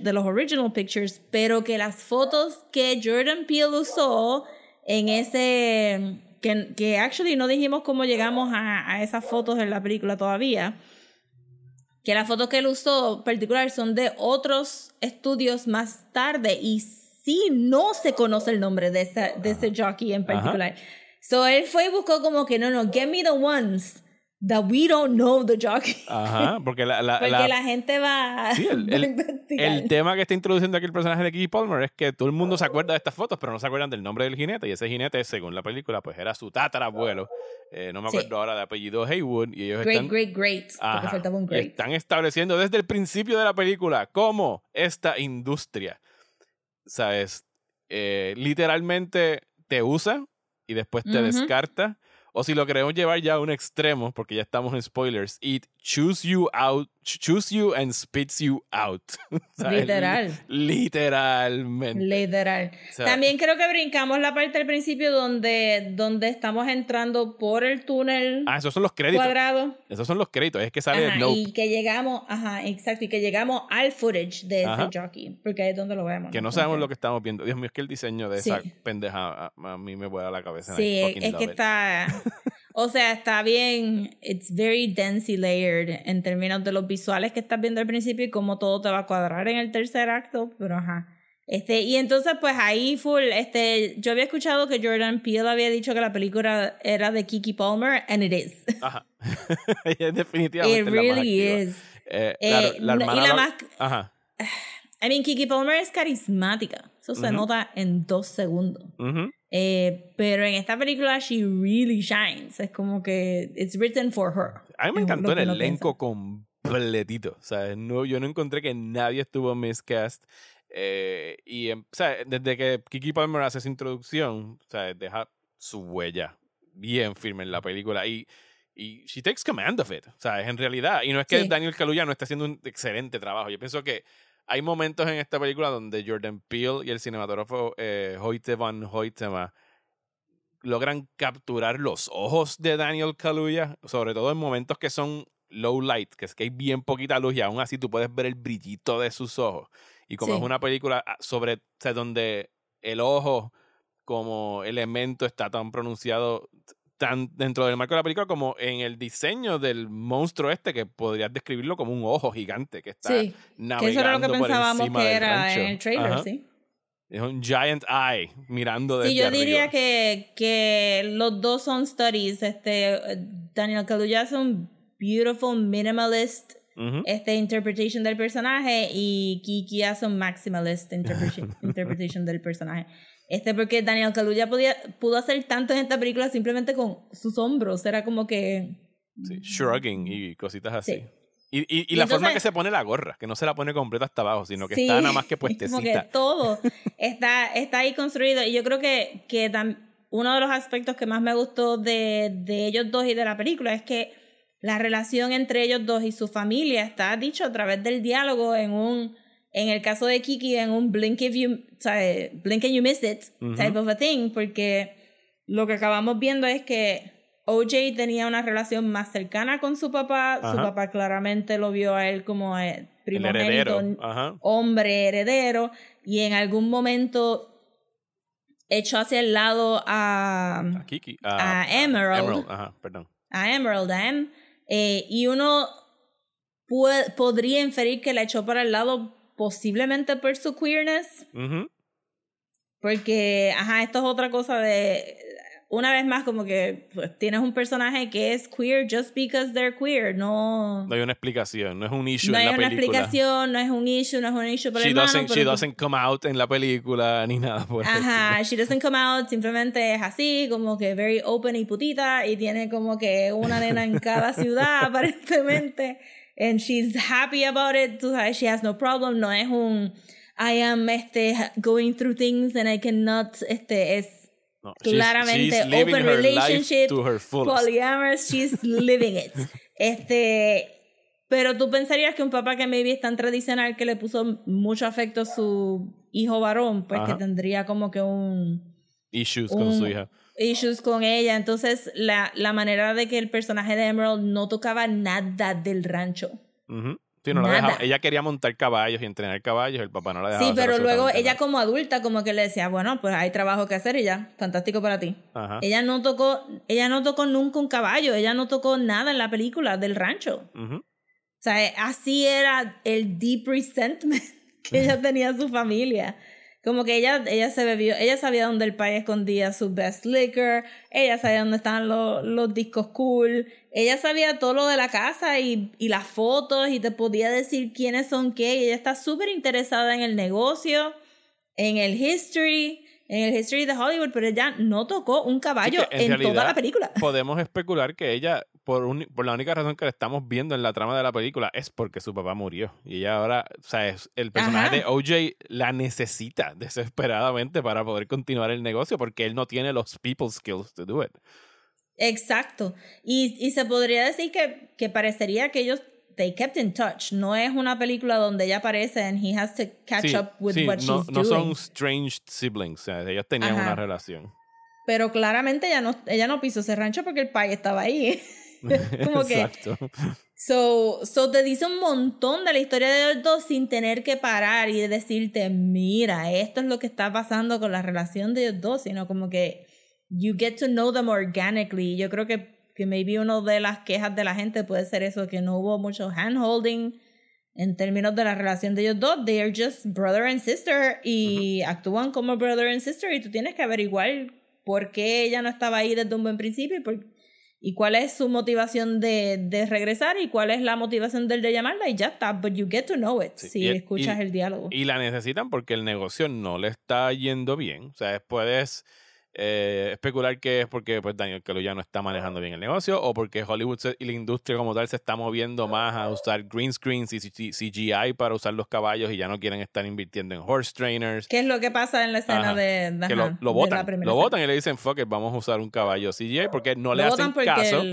de los original pictures, pero que las fotos que Jordan Peele usó en ese... Que, que actually no dijimos cómo llegamos a, a esas fotos en la película todavía que las fotos que él usó particular son de otros estudios más tarde y sí no se conoce el nombre de, esa, de ese jockey en particular. So él fue y buscó como que no, no, get me the ones that we don't know the jockey. Ajá, <laughs> porque la, la, porque la, gente va, sí, el, el, tema que está introduciendo aquí el personaje de Kiki Palmer es que todo el mundo se acuerda de estas fotos, pero no se acuerdan del nombre del jinete. Y ese jinete, según la película, pues era su tatarabuelo. Eh, no me acuerdo ahora de apellido Haywood. Y ellos great, están, great, great. Porque faltaba un great. Están estableciendo desde el principio de la película cómo esta industria ¿sabes? Eh, literalmente te usa y después te descarta o si lo queremos llevar ya a un extremo, porque ya estamos en spoilers, it choose you out, choose you and spits you out. <laughs> Literal. Literalmente. Literal. También creo que brincamos la parte del principio donde, donde estamos entrando por el túnel. Ah, esos son los créditos. Cuadrado. Esos son los créditos, es que sale el Y que llegamos, ajá, exacto, y que llegamos al footage de ese jockey, porque ahí es donde lo vemos. Que no sabemos lo que estamos viendo. Dios mío, es que el diseño de esa pendeja a, mí me vuela la cabeza. Sí, es que está o sea, está bien, it's very densely layered en términos de los visuales que estás viendo al principio y cómo todo te va a cuadrar en el tercer acto, pero ajá. Este, y entonces, pues ahí full, este, yo había escuchado que Jordan Peele había dicho que la película era de Kiki Palmer, and it is. Ajá. <laughs> Definitivamente. It really is. Eh, eh, la, y la más. Ajá. <sighs> I mean, Kiki Palmer es carismática. Eso se nota en dos segundos. Eh, pero en esta película, she really shines. Es como que it's written for her. A mí me encantó el elenco completito. O sea, no, yo no encontré que nadie estuvo miscast. Eh, y em, o sea, desde que Kiki Palmer hace esa introducción, o sea, deja su huella bien firme en la película. Y y she takes command of it. O sea, es en realidad. Y no es que Daniel Kaluuya no esté haciendo un excelente trabajo. Yo pienso que hay momentos en esta película donde Jordan Peele y el cinematógrafo eh, Hoyte van Hoytema logran capturar los ojos de Daniel Kaluuya, sobre todo en momentos que son low light, que es que hay bien poquita luz y aún así tú puedes ver el brillito de sus ojos. Y como es una película ah, sobre, o sea, donde el ojo como elemento está tan pronunciado, tan dentro del marco de la película como en el diseño del monstruo este que podrías describirlo como un ojo gigante que está sí, navegando que eso era lo que pensábamos que era en el trailer, sí. Es un giant eye mirando desde Sí, yo diría que, que los dos son studies. Este, Daniel Kaluuya es un beautiful minimalist este, interpretation del personaje y Kiki hace un maximalist interpretation, <laughs> interpretation del personaje. Este, porque Daniel Kaluuya podía, pudo hacer tanto en esta película simplemente con sus hombros. Era como que Sí, shrugging y cositas así. Y, y, la forma que se pone la gorra, que no se la pone completa hasta abajo, sino que está nada más que <laughs> puestecita. Como que todo <laughs> está, está ahí construido. Y yo creo que, que uno de los aspectos que más me gustó de, de ellos dos y de la película es que la relación entre ellos dos y su familia está dicho a través del diálogo en un, en el caso de Kiki, en un blink if you, blink and you miss it type of a thing, porque lo que acabamos viendo es que OJ tenía una relación más cercana con su papá. Su papá claramente lo vio a él como el eh, primogénito, hombre heredero. Y en algún momento echó hacia el lado a, a, Kiki, a, Emerald. A Emerald, M. Eh, y uno podría inferir que la echó para el lado posiblemente por su queerness. Porque, ajá, esto es otra cosa de una vez más como que pues, tienes un personaje que es queer just because they're queer, no... No hay una explicación, no es un issue en la película. No hay una explicación, no es un issue, no es un issue por she el doesn't, She doesn't come out en la película <laughs> ni nada por Ajá, she doesn't come out, simplemente es así, como que very open y putita y tiene como que una nena en cada <laughs> ciudad aparentemente and she's happy about it, she has no problem, no es un I am este, going through things and I cannot, este, es claramente open relationship, polyamorous, she's <laughs> living it. Este, pero tú pensarías que un papá que maybe es tan tradicional que le puso mucho afecto a su hijo varón, pues que tendría como que un issues con su hija. Issues con ella. Entonces, la, la manera de que el personaje de Emerald no tocaba nada del rancho. Ella quería montar caballos y entrenar caballos, el papá no la dejaba. Sí, pero luego ella como adulta como que le decía, bueno, pues hay trabajo que hacer y ya, fantástico para ti. Ella no tocó, ella no tocó nunca un caballo, ella no tocó nada en la película del rancho. O sea, así era el deep resentment <laughs> que ella tenía en su familia. Como que ella, ella se bebió, ella sabía dónde el país escondía su best liquor, ella sabía dónde estaban los, los discos cool, ella sabía todo lo de la casa y, y las fotos y te podía decir quiénes son qué, y ella está súper interesada en el negocio, en el history, en el history de Hollywood, pero ella no tocó un caballo en, toda la película. <laughs> Podemos especular que ella, por, un, por la única razón que le estamos viendo en la trama de la película, es porque su papá murió. Y ella ahora, o sea, el personaje de OJ la necesita <laughs> desesperadamente para poder continuar el negocio porque él no tiene los people skills to do it. Exacto. Y, y se podría decir que, que parecería que ellos they kept in touch. No es una película donde ella aparece and he has to catch up with what no, she's no son strange siblings, ellos tenían una relación. Pero claramente ella no, ella no pisó ese rancho porque el pai estaba ahí. <laughs> <laughs> Como que. Exacto. So, so te dice un montón de la historia de los dos sin tener que parar y decirte, mira, esto es lo que está pasando con la relación de ellos dos, sino como que you get to know them organically. Yo creo que que maybe una de las quejas de la gente puede ser eso, que no hubo mucho handholding en términos de la relación de ellos dos. They are just brother and sister y actúan como brother and sister y tú tienes que averiguar por qué ella no estaba ahí desde un buen principio y, por, y cuál es su motivación de, de, regresar y cuál es la motivación del de llamarla y ya está. But you get to know it si escuchas el diálogo. Y la necesitan porque el negocio no le está yendo bien. O sea, puedes eh, especular que es porque pues, Daniel ya no está manejando bien el negocio o porque Hollywood y la industria como tal se está moviendo más a usar green screens y CGI para usar los caballos y ya no quieren estar invirtiendo en horse trainers. ¿Qué es lo que pasa en la escena de, que lo, lo botan, lo botan y le dicen, fuck it, vamos a usar un caballo CGI porque no le hacen caso.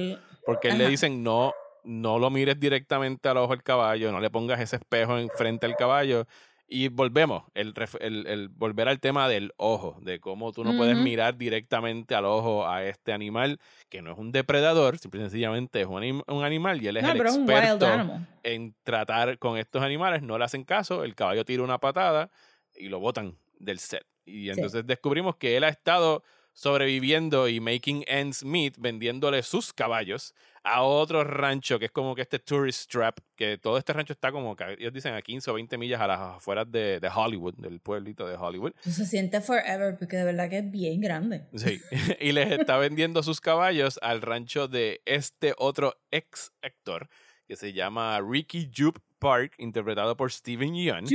Porque le dicen, no, no lo mires directamente al ojo del caballo, no le pongas ese espejo enfrente al caballo y volvemos, el, el, el, volver al tema del ojo, de cómo tú no puedes mirar directamente al ojo a este animal, que no es un depredador, simple y sencillamente es un, un animal y él es el experto en tratar con estos animales, no le hacen caso, el caballo tira una patada y lo botan del set. Y entonces descubrimos que él ha estado sobreviviendo y making ends meet vendiéndole sus caballos a otro rancho que es como que este tourist trap, que todo este rancho está como, ellos dicen a 15 o 20 millas a las afueras de, de Hollywood, del pueblito de Hollywood. se siente forever porque de verdad que es bien grande. Sí, <laughs> y les está vendiendo sus caballos al rancho de este otro ex actor que se llama Ricky Jupe Park, interpretado por Steven Yeun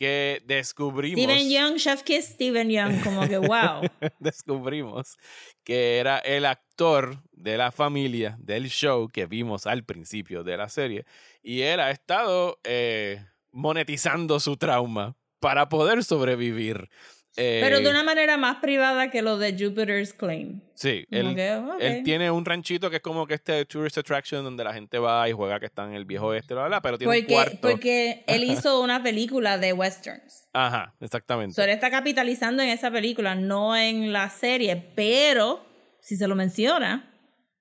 que descubrimos. Steven Young, Chef Kiss Steven Young, como que wow. <laughs> descubrimos que era el actor de la familia del show que vimos al principio de la serie. Y él ha estado eh, monetizando su trauma para poder sobrevivir. Pero de Eh, una manera más privada que lo de Jupiter's Claim. Sí, él, que, él tiene un ranchito que es como que este tourist attraction donde la gente va y juega que está en el viejo este, bla, bla, pero tiene un Porque, cuarto. porque él hizo una película de westerns. Ajá, exactamente. So, él está capitalizando en esa película, no en la serie, pero si se lo menciona,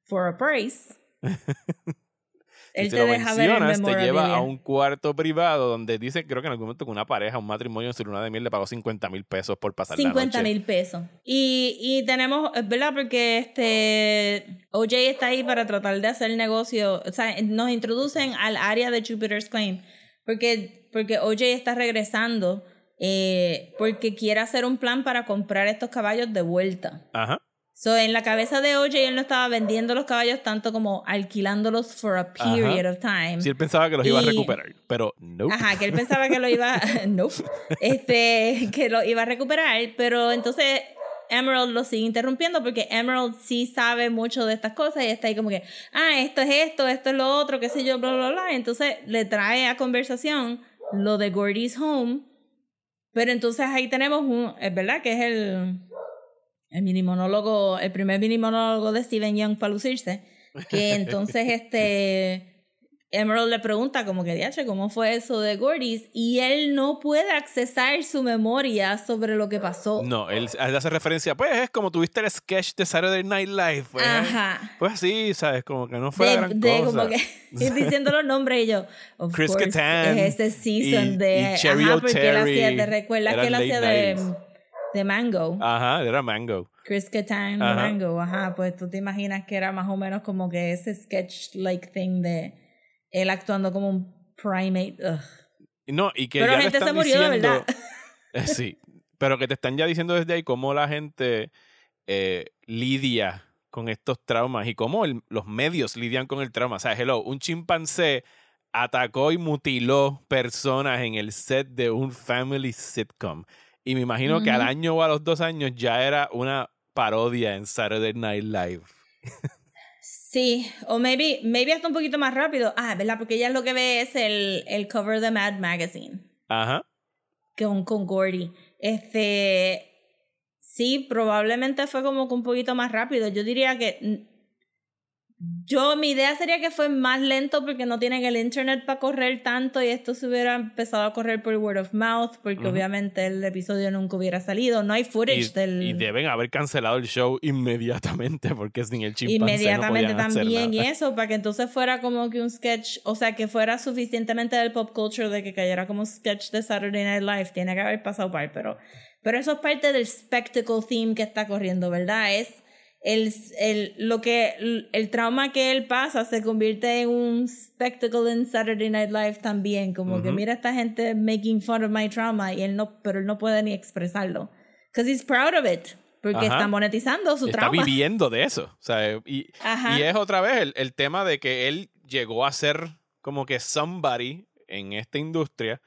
for a price, <laughs> él te lo deja ver el mencionas, te lleva a un cuarto privado donde dice, creo que en algún momento que una pareja, un matrimonio en su luna de miel le pagó 50 mil pesos por pasar la 50 noche. mil pesos. Y, y tenemos, es verdad, porque este OJ está ahí para tratar de hacer negocio. O sea, nos introducen al área de Jupiter's Claim. Porque, porque OJ está regresando eh, porque quiere hacer un plan para comprar estos caballos de vuelta. Ajá. So, en la cabeza de OJ, él no estaba vendiendo los caballos tanto como alquilándolos for a period of time. Sí, él pensaba que los iba a recuperar, pero no. Ajá, que él pensaba que lo iba, <laughs> nope, este, que lo iba a recuperar, pero entonces Emerald lo sigue interrumpiendo porque Emerald sí sabe mucho de estas cosas y está ahí como que, ah, esto es esto, esto es lo otro, qué sé yo, bla, bla, bla. Entonces le trae a conversación lo de Gordy's Home, pero entonces ahí tenemos un, es verdad que es el, el mini monólogo, el primer mini monólogo de Steven Young para lucirse, que <laughs> entonces este Emerald le pregunta como que, diache, ¿cómo fue eso de Gordy's? Y él no puede accesar su memoria sobre lo que pasó. No, él, hace referencia, pues es como tuviste el sketch de Saturday Night Live. Pues, Ajá. pues sí, ¿sabes? Como que no fue la De, gran de cosa. como que <laughs> diciendo los nombres y yo, of Chris course, Kattan es ese season y- de y Cherry ajá, porque él hacía, te recuerdas que él hacía de. De Mango. Ajá, era Mango. Chris Kattan de Ajá. Mango, ajá, pues tú te imaginas que era más o menos como que ese sketch like thing de él actuando como un primate. Ugh. No, y que Pero ya gente se están murió de diciendo- verdad. <laughs> Eh, sí, pero que te están ya diciendo desde ahí cómo la gente eh, lidia con estos traumas y cómo el- los medios lidian con el trauma. O sea, hello, un chimpancé atacó y mutiló personas en el set de un family sitcom. Y me imagino que al año o a los dos años ya era una parodia en Saturday Night Live. Sí, o maybe, maybe hasta un poquito más rápido. Ah, ¿verdad? Porque ella lo que ve es el, el cover de Mad Magazine Ajá. con, con Gordy. Este. Sí, probablemente fue como que un poquito más rápido. Yo diría que. Yo, mi idea sería que fue más lento porque no tienen el internet para correr tanto y esto se hubiera empezado a correr por word of mouth porque Ujú. obviamente el episodio nunca hubiera salido. No hay Y, footage del. y deben haber cancelado el show inmediatamente <laughs> porque sin el chimpancé inmediatamente no podían hacer también y nada. eso para que entonces fuera como que un sketch o sea que fuera suficientemente del pop culture de que cayera como un sketch de Saturday Night Live tiene que haber pasado par pero pero eso es parte del spectacle theme que está corriendo verdad es el, el lo que el, el trauma que él pasa se convierte en un spectacle en Saturday Night Live también como que Ujú. mira esta gente making fun of my trauma y él no pero él no puede ni expresarlo because he's proud of it porque Ajá. está monetizando su está trauma viviendo de eso. O sea, y, y es otra vez el, el tema de que él llegó a ser como que somebody en esta industria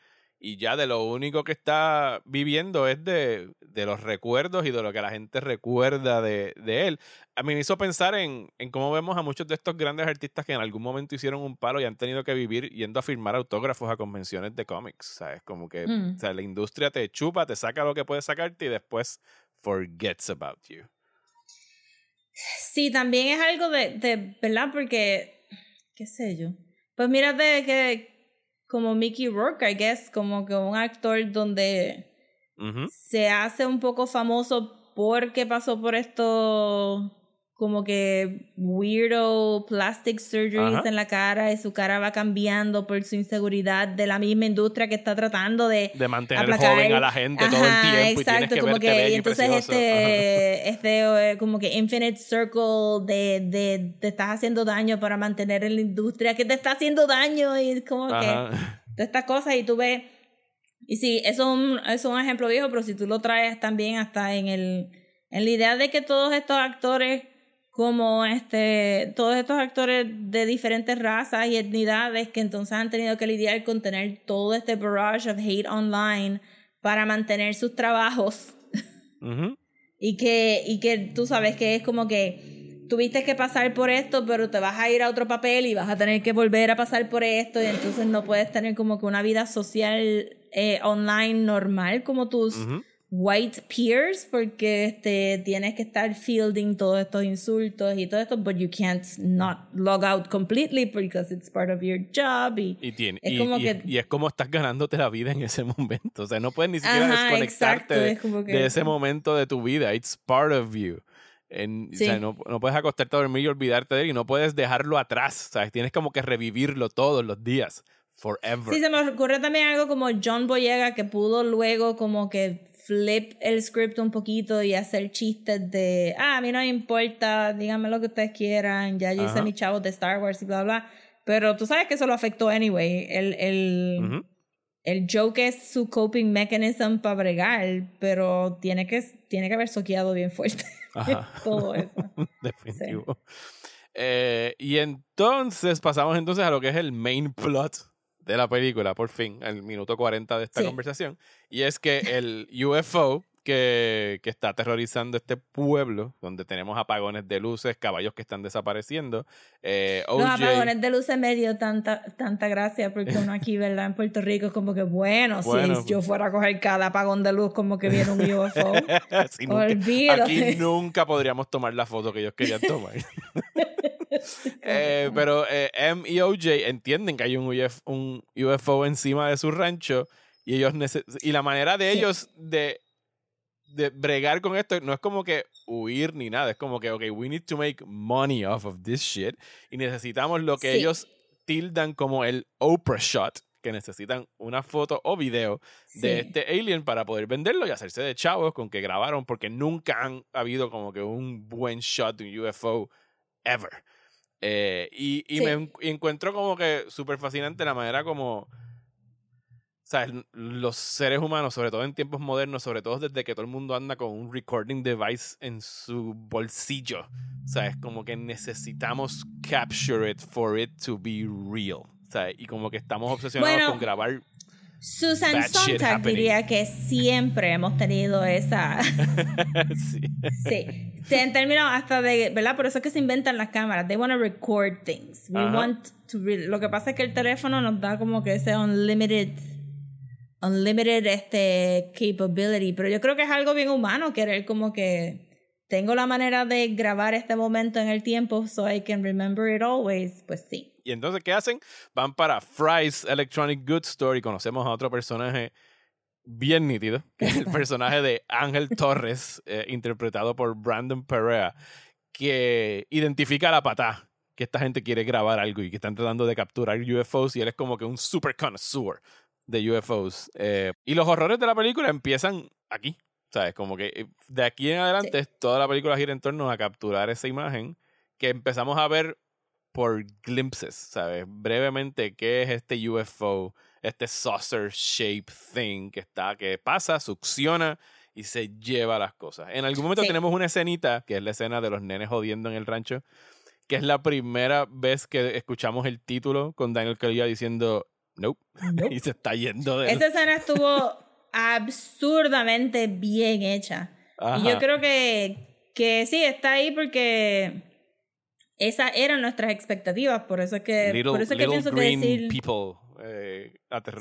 y ya de lo único que está viviendo es de, de los recuerdos y de lo que la gente recuerda de, de él. A mí me hizo pensar en, en cómo vemos a muchos de estos grandes artistas que en algún momento hicieron un palo y han tenido que vivir yendo a firmar autógrafos a convenciones de cómics. ¿Sabes? Como que Mm. o sea, la industria te chupa, te saca lo que puede sacarte y después forgets about you. Sí, también es algo de, de ¿verdad? Porque, qué sé yo. Pues mírate que como Mickey Rourke, I guess, como que un actor donde se hace un poco famoso porque pasó por esto como que weirdo plastic surgeries Ajá. en la cara y su cara va cambiando por su inseguridad de la misma industria que está tratando de de mantener aplacar. joven a la gente todo el Ajá, tiempo y tienes que como que, y y entonces. Ajá. este, este eh, como que infinite circle de, de te estás haciendo daño para mantener en la industria que te está haciendo daño y como que Ajá. de estas cosas y tú ves y sí eso es un, eso es un ejemplo viejo pero si tú lo traes también hasta en el en la idea de que todos estos actores como este todos estos actores de diferentes razas y etnidades que entonces han tenido que lidiar con tener todo este barrage of hate online para mantener sus trabajos. <laughs> Y que y que tú sabes que es como que tuviste que pasar por esto pero te vas a ir a otro papel y vas a tener que volver a pasar por esto y entonces no puedes tener como que una vida social eh, online normal como tus white peers porque este, tienes que estar fielding todos estos insultos y todo esto, but you can't not log out completely because it's part of your job. Y, y, tiene, es, como que, y es como estás ganándote la vida en ese <laughs> momento. O sea, no puedes ni siquiera desconectarte de, ese momento de tu vida. It's part of you. En, o sea, no, no, puedes acostarte a dormir y olvidarte de él y no puedes dejarlo atrás. ¿sabes? Tienes como que revivirlo todos los días. Forever. Sí, se me ocurre también algo como John Boyega que pudo luego como que flip el script un poquito y hacer chistes de, ah, a mí no me importa, díganme lo que ustedes quieran, ya yo hice mis chavos de Star Wars y bla, bla. Pero tú sabes que eso lo afectó anyway. El, el, el joke es su coping mechanism para bregar, pero tiene que, tiene que haber soqueado bien fuerte. <laughs> Todo eso. <laughs> Definitivo. Eh, y entonces pasamos entonces a lo que es el main plot de la película, por fin, al minuto 40 de esta conversación, y es que el UFO que, que, está aterrorizando este pueblo, donde tenemos apagones de luces, caballos que están desapareciendo. Eh, Los apagones de luces me dio tanta, tanta gracia, porque uno aquí, ¿verdad? En Puerto Rico es como que, bueno, si yo fuera a coger cada apagón de luz como que viene un <laughs> UFO, Aquí nunca podríamos tomar la foto que ellos querían tomar. <laughs> Eh, <laughs> pero eh, M y OJ entienden que hay un UFO, encima de su rancho y ellos y la manera de ellos de, de bregar con esto no es como que huir ni nada, es como que, ok, we need to make money off of this shit y necesitamos lo que ellos tildan como el Oprah shot, que necesitan una foto o video de este alien para poder venderlo y hacerse de chavos con que grabaron porque nunca han habido como que un buen shot de un UFO ever. Eh, y, y me encuentro como que súper fascinante la manera como ¿sabes? los seres humanos, sobre todo en tiempos modernos, sobre todo desde que todo el mundo anda con un recording device en su bolsillo, ¿sabes? Como que necesitamos capture it for it to be real, ¿sabes? Y como que estamos obsesionados con grabar Susan Sontag diría que siempre hemos tenido esa. <laughs> sí. sí. En términos hasta de, ¿verdad? Por eso es que se inventan las cámaras. They want to record things. We want to. Lo que pasa es que el teléfono nos da como que ese unlimited. Unlimited este capability. Pero yo creo que es algo bien humano querer como que. Tengo la manera de grabar este momento en el tiempo so I can remember it always. Pues sí. Y entonces, ¿qué hacen? Van para Fry's Electronic Goods Store y conocemos a otro personaje bien nítido, que es el <laughs> personaje de Ángel Torres, eh, interpretado por Brandon Perea, que identifica a la patá que esta gente quiere grabar algo y que están tratando de capturar UFOs y él es como que un super connoisseur de UFOs. Eh, y los horrores de la película empiezan aquí. ¿Sabes? Como que eh, de aquí en adelante toda la película gira en torno a capturar esa imagen que empezamos a ver por glimpses, ¿sabes? Brevemente, ¿qué es este UFO? Este saucer shape thing que está, que pasa, succiona y se lleva las cosas. En algún momento tenemos una escenita, que es la escena de los nenes jodiendo en el rancho, que es la primera vez que escuchamos el título con Daniel Kaluuya diciendo nope, <laughs> y se está yendo de Esa escena estuvo absurdamente bien hecha. Y yo creo que, que sí, está ahí porque esas eran nuestras expectativas, por eso es que, por eso que pienso que decir... People, eh,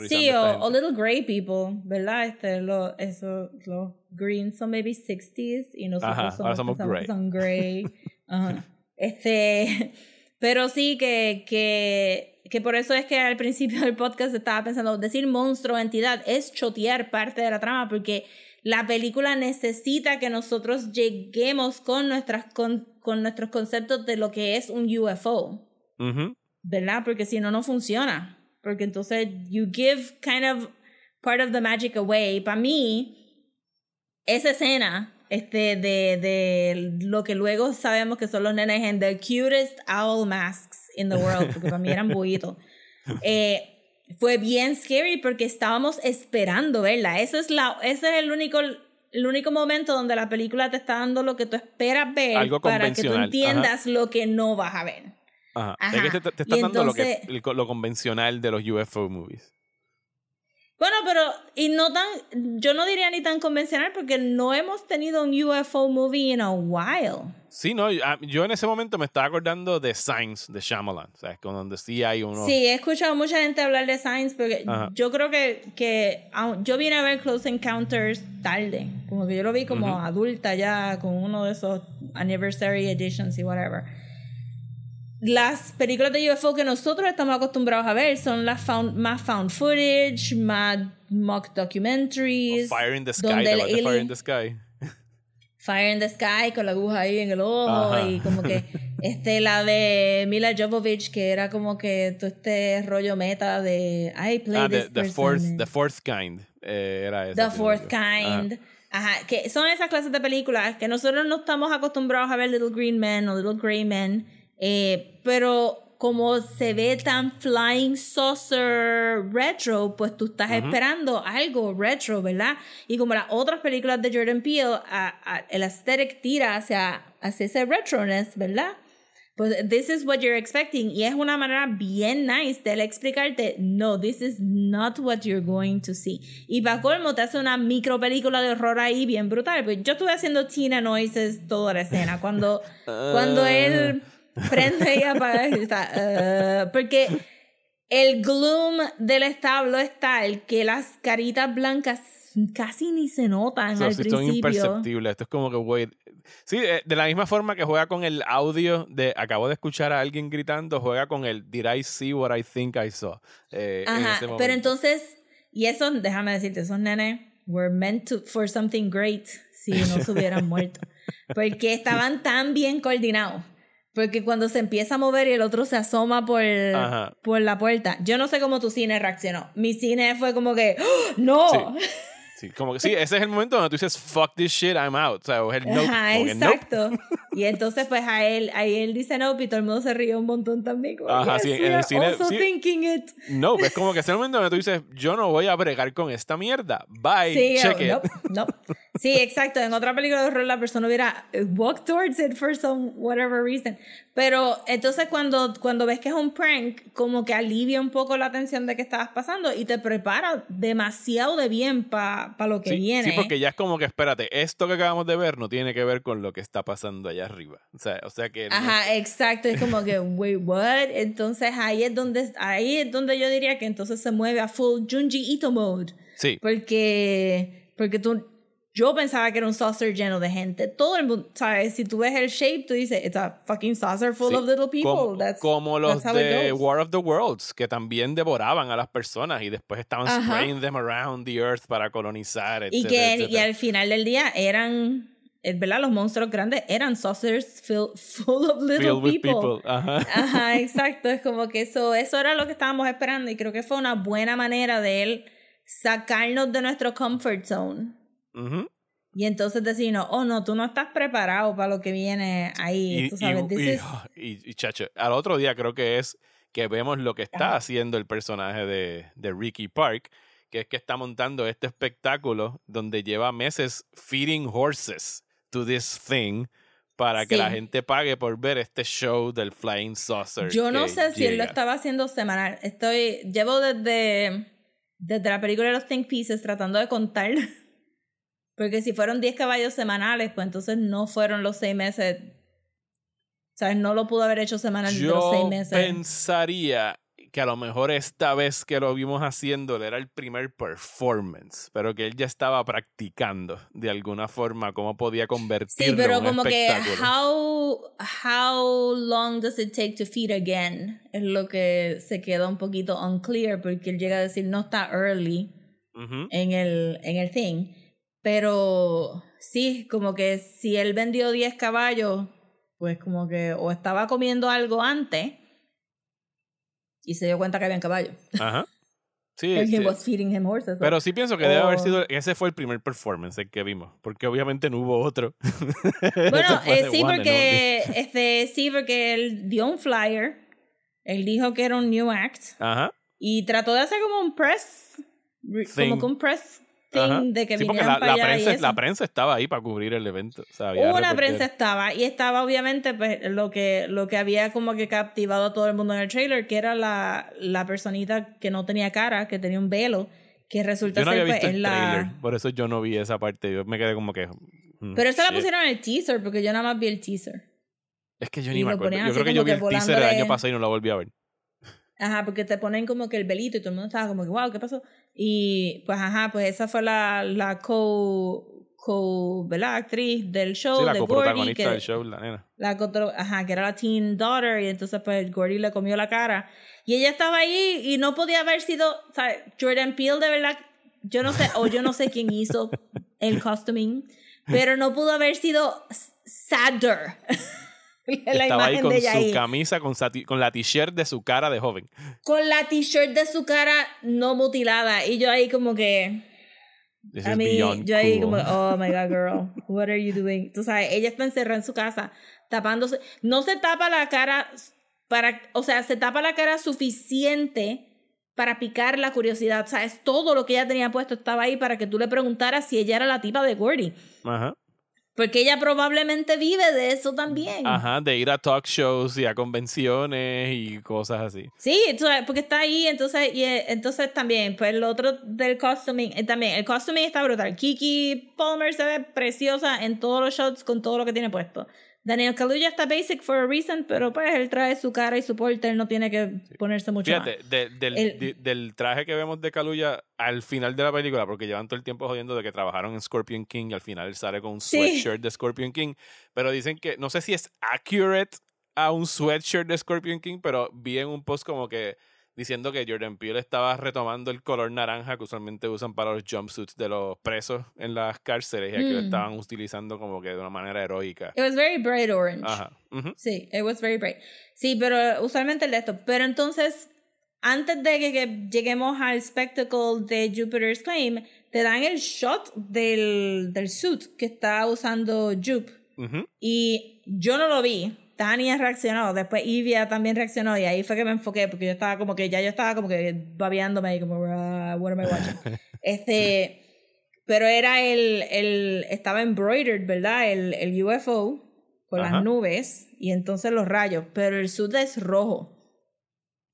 sí, o, Little Gray People, ¿verdad? Este, lo, eso, los greens son maybe 60s y nosotros somos, gray. son gray. <laughs> Este, pero sí que, que, que por eso es que al principio del podcast estaba pensando, decir monstruo, entidad, es chotear parte de la trama, porque la película necesita que nosotros lleguemos con, nuestras, con, con nuestros conceptos de lo que es un UFO. ¿Verdad? Porque si no, no funciona. Porque entonces, you give kind of part of the magic away. Para mí, esa escena este, de, de lo que luego sabemos que son los nenes en the cutest owl masks in the world, porque para mí eran <laughs> buitos. Eh, fue bien scary porque estábamos esperando verla. Eso es la, ese es el único el único momento donde la película te está dando lo que tú esperas ver para que tú entiendas lo que no vas a ver. Ajá. Es que te, te está dando lo, que, lo convencional de los UFO movies. Bueno, pero y no tan, yo no diría ni tan convencional porque no hemos tenido un UFO movie in a while. Sí, no, ah, yo en ese momento me estaba acordando de Signs de Shyamalan, ¿sabes? Con donde sí hay uno. Sí, he escuchado mucha gente hablar de Signs porque yo creo que, que yo vine a ver Close Encounters tarde, como que yo lo vi como adulta ya con uno de esos anniversary editions y whatever las películas de UFO que nosotros estamos acostumbrados a ver son las found, más found footage, más mock documentaries. Fire in the Sky, Fire in the Sky. <laughs> Fire in the Sky con la aguja ahí en el ojo y como que <laughs> este la de Mila Jovovich que era como que todo este rollo meta de I play ah, this the, the fourth the fourth kind eh, era esa The fourth kind. Ajá. que son esas clases de películas que nosotros no estamos acostumbrados a ver Little Green Men o Little Grey Men eh, pero como se ve tan flying saucer retro, pues tú estás esperando algo retro, ¿verdad? Y como las otras películas de Jordan Peele, el aesthetic tira hacia, hacia ese retroness, ¿verdad? Pues this is what you're expecting. Y es una manera bien nice de explicarte, no, this is not what you're going to see. Y para colmo te hace una micro película de horror ahí bien brutal. Pues yo estuve haciendo Tina Noises toda la escena. Cuando, <laughs> cuando él prende y apaga y está, eh, porque el gloom del establo es tal que las caritas blancas casi ni se notan al principio. Son imperceptibles. Esto es como que, güey. Sí, eh, de la misma forma que juega con el audio de acabo de escuchar a alguien gritando, juega con el Did I see what I think I saw? Eh, Ajá, pero entonces, y eso, déjame decirte, esos nenes were meant to, for something great si no se hubieran <laughs> muerto. Porque estaban tan bien coordinados. Porque cuando se empieza a mover y el otro se asoma por, por la puerta. Yo no sé cómo tu cine reaccionó. Mi cine fue como que, ¡Oh, ¡No! <laughs> Sí, como que sí, ese es el momento donde tú dices, fuck this shit, I'm out. O sea, o el no. Ajá, exacto. Y entonces, pues a él, ahí él dice no, y todo el mundo se ríe un montón también. Como, Ajá, sí, en el cine. Also thinking it. No, es como que es el momento donde tú dices, yo no voy a bregar con esta mierda. Bye, sí, check it. No, <laughs> Sí, exacto. En otra película de horror la persona hubiera walked towards it for some whatever reason. Pero entonces cuando, cuando ves que es un prank, como que alivia un poco la tensión de que estabas pasando y te prepara demasiado de bien para pa lo que viene. Sí, porque ya es como que, espérate, esto que acabamos de ver no tiene que ver con lo que está pasando allá arriba. O sea, o sea que... Ajá, exacto. Es como que, wait, what? Entonces ahí es, donde, ahí es donde yo diría que entonces se mueve a full Junji Ito mode. Sí. Porque, porque tú yo pensaba que era un saucer lleno de gente. Todo el mundo, ¿sabes? Si tú ves el shape, tú dices, it's a fucking saucer full of little people. Como, that's, como los de War of the Worlds, que también devoraban a las personas y después estaban spraying them around the earth para colonizar, Y que y al final del día eran ¿verdad? Los monstruos grandes eran saucers full of little people. Ajá. Ajá. <laughs> exacto. Es como que eso, eso era lo que estábamos esperando y creo que fue una buena manera de él sacarnos de nuestro comfort zone. Y entonces decimos, oh no, tú no estás preparado para lo que viene ahí. Y, sabes, y, chacho, al otro día creo que es que vemos lo que está haciendo el personaje de, de Ricky Park, que es que está montando este espectáculo donde lleva meses feeding horses to this thing para que la gente pague por ver este show del Flying Saucer. Yo no sé si él lo estaba haciendo semanal. Estoy, llevo desde, desde la película de los Think Pieces tratando de contar porque si fueron 10 caballos semanales, pues entonces no fueron los 6 meses. ¿Sabes? No lo pudo haber hecho semanal de los 6 meses. pensaría que a lo mejor esta vez que lo vimos haciendo era el primer performance, pero que él ya estaba practicando de alguna forma cómo podía convertirlo sí, pero en un como que how how long does it take to feed again es lo que se queda un poquito unclear porque él llega a decir no está early en el en el thing. Pero sí, como que si él vendió 10 caballos, pues como que o estaba comiendo algo antes y se dio cuenta que había caballos. Ajá. Sí, <laughs> sí. Was feeding him horses, Pero sí pienso que debe haber sido, ese fue el primer performance el que vimos, porque obviamente no hubo otro. <laughs> Bueno, eh, sí, porque, <laughs> este, sí, porque él dio un flyer, él dijo que era un new act, Ajá. y trató de hacer como un press, como que un press thing de que sí, vinieran la, para la allá prensa, y eso. la prensa estaba ahí para cubrir el evento. O sea, había Una reporteros. prensa estaba y estaba obviamente pues, lo que lo que había como que captivado a todo el mundo en el trailer, que era la, la personita que no tenía cara, que tenía un velo, que resulta Yo no ser había pues, visto el la trailer, por eso yo no vi esa parte. Yo me quedé como que. mm, Pero esa la pusieron en el teaser porque yo nada más vi el teaser. Es que yo ni me acuerdo. Yo creo que yo vi el teaser el año pasado y no lo volví a ver. Ajá, porque te ponen como que el velito y todo el mundo estaba como que, wow, ¿qué pasó? Y pues, ajá, pues esa fue la, la co, co, ¿verdad? Actriz del show Sí, la de Gordy. coprotagonista Que, del show, la nena. la ajá, que era la teen daughter y entonces pues Gordy le comió la cara. Y ella estaba ahí y no podía haber sido, o sea, Jordan Peele de verdad, yo no sé, o yo no sé quién hizo el costuming, <laughs> pero no pudo haber sido sadder. La Estaba ahí con de ella su ahí. camisa, con, con la t-shirt de su cara de joven. con la t-shirt de su cara no mutilada y yo ahí como que This a mí yo ahí como oh my god <laughs> girl what are you doing tú sabes ella está encerrada en su casa tapándose no se tapa la cara para o sea se tapa la cara suficiente para picar la curiosidad sabes todo lo que ella tenía puesto estaba ahí para que tú le preguntaras si ella era la tipa de Gordy Ajá. Porque ella probablemente vive de eso también Ajá, de ir a talk shows y a convenciones y cosas así. Sí, porque está ahí, entonces, y eh, entonces también, pues el otro del costuming, eh, también, el costuming está brutal. Kiki Palmer se ve preciosa en todos los shots con todo lo que tiene puesto. Daniel Kaluuya está basic for a reason, pero pues él trae su cara y su porte, él no tiene que ponerse mucho Fíjate, más. de- del, El- de- del traje que vemos de Kaluuya al final de la película, porque llevan todo el tiempo jodiendo de que trabajaron en Scorpion King y al final él sale con un Sí. sweatshirt de Scorpion King, pero dicen que, no sé si es accurate a un sweatshirt de Scorpion King, pero vi en un post como que diciendo que Jordan Peele estaba retomando el color naranja que usualmente usan para los jumpsuits de los presos en las cárceles y aquí lo Mm. estaban utilizando como que de una manera heroica. It was very bright orange. Ajá. ujú. Sí, it was very bright. Sí, pero usualmente el de esto. Pero entonces, antes de que, que lleguemos al spectacle de Jupiter's Claim, te dan el shot del, del suit que está usando Jupe. Ujú. Y yo no lo vi. Tania reaccionó, después Ivia también reaccionó y ahí fue que me enfoqué porque yo estaba como que ya yo estaba como que babeándome ahí como "Ah, what am I watching? <laughs> este pero era el, el estaba embroidered, ¿verdad? El, el UFO con Ajá. las nubes y entonces los rayos, pero el suit es rojo.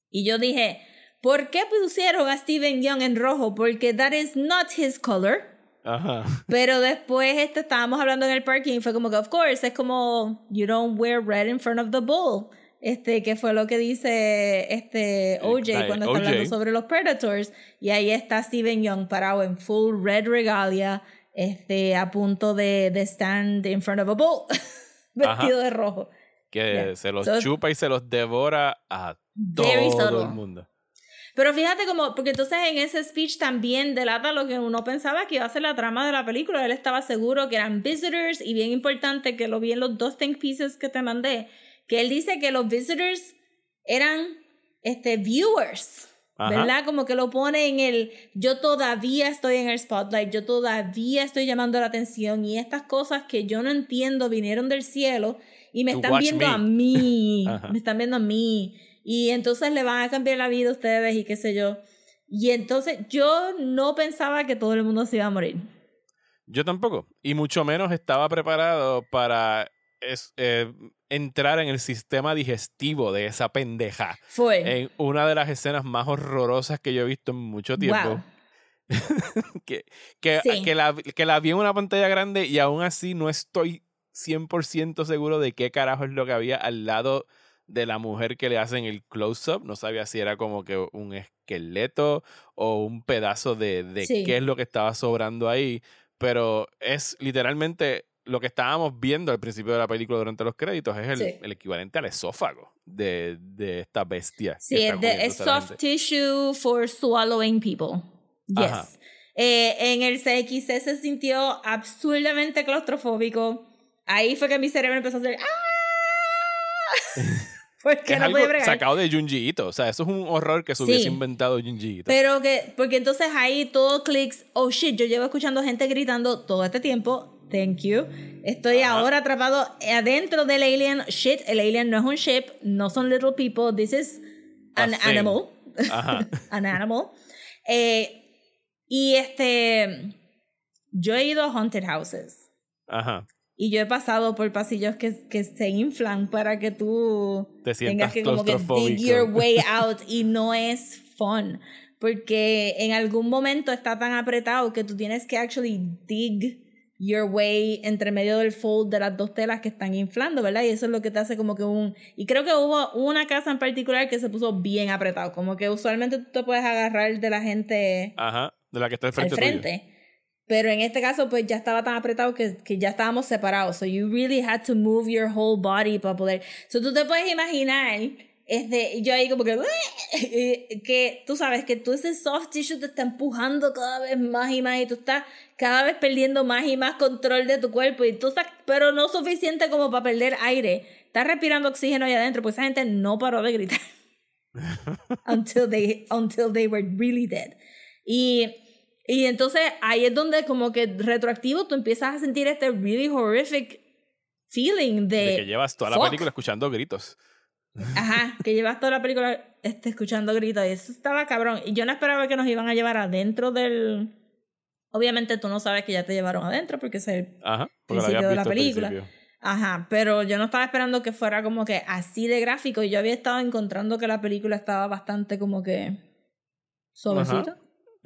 Y yo dije, ¿por qué pusieron a Steven Young en rojo? Porque that is not his color. Ajá. Pero después este, estábamos hablando en el parking y fue como que, of course, es como, you don't wear red in front of the bull. Este, que fue lo que dice este OJ Ay, cuando está hablando OJ. sobre los Predators. Y ahí está Steven Young parado en full red regalia, este, a punto de, de stand in front of a bull, <laughs> vestido de rojo. Que Yeah. se los So- chupa y se los devora a todo el mundo. Pero fíjate como, porque entonces en ese speech también delata lo que uno pensaba que iba a ser la trama de la película. Él estaba seguro que eran visitors y bien importante que lo vi en los dos think pieces que te mandé, que él dice que los visitors eran este, viewers. Ajá. ¿Verdad? Como que lo pone en el, yo todavía estoy en el spotlight, yo todavía estoy llamando la atención y estas cosas que yo no entiendo vinieron del cielo y me To están viendo me. a mí, <laughs> Ajá. me están viendo a mí y entonces le van a cambiar la vida a ustedes y qué sé yo. Y entonces yo no pensaba que todo el mundo se iba a morir. Yo tampoco. Y mucho menos estaba preparado para es- eh, entrar en el sistema digestivo de esa pendeja. Fue. En una de las escenas más horrorosas que yo he visto en mucho tiempo. wow. <laughs> Que, que, Sí. que, la, que la vi en una pantalla grande y aún así no estoy 100% seguro de qué carajo es lo que había al lado de la mujer que le hacen el close-up. No sabía si era como que un esqueleto o un pedazo de, de Sí. qué es lo que estaba sobrando ahí. Pero es literalmente lo que estábamos viendo al principio de la película durante los créditos. Es el, Sí. el equivalente al esófago de, de esta bestia. Sí, es, de- es soft tissue for swallowing people. Yes. Eh, en el CXC se sintió absurdamente claustrofóbico. Ahí fue que mi cerebro empezó a hacer ¡Ah! <laughs> Porque es no algo podía sacado de Junji Ito. O sea, eso es un horror que se Sí. hubiese inventado Junji Ito. Pero que, porque entonces ahí todo clics, oh shit, yo llevo escuchando gente gritando todo este tiempo, thank you. Estoy Ajá. ahora atrapado adentro del alien, shit, el alien no es un ship, no son little people, this is an animal. Ajá. <laughs> an animal. Eh, y este, yo he ido a haunted houses. Ajá. Y yo he pasado por pasillos que, que se inflan para que tú tengas que como que dig your <laughs> way out y no es fun. Porque en algún momento está tan apretado que tú tienes que actually dig your way entre medio del fold de las dos telas que están inflando, ¿verdad? Y eso es lo que te hace como que un... Y creo que hubo una casa en particular que se puso bien apretado, como que usualmente tú te puedes agarrar de la gente... Ajá, de la que está al frente. frente. Pero en este caso, pues ya estaba tan apretado que, que ya estábamos separados. So you really had to move your whole body para poder... So tú te puedes imaginar este, yo ahí como que, que tú sabes que tú ese soft tissue te está empujando cada vez más y más y tú estás cada vez perdiendo más y más control de tu cuerpo y tú estás, pero no suficiente como para perder aire. Estás respirando oxígeno ahí adentro, pues esa gente no paró de gritar. <laughs> until they, until they were really dead. Y, y entonces ahí es donde como que retroactivo tú empiezas a sentir este really horrific feeling de... de que llevas toda la película escuchando gritos. Ajá, que llevas toda la película este, escuchando gritos y eso estaba cabrón. Y yo no esperaba que nos iban a llevar adentro del... Obviamente tú no sabes que ya te llevaron adentro porque es el principio de la película. Ajá, pero yo no estaba esperando que fuera como que así de gráfico y yo había estado encontrando que la película estaba bastante como que suavecita.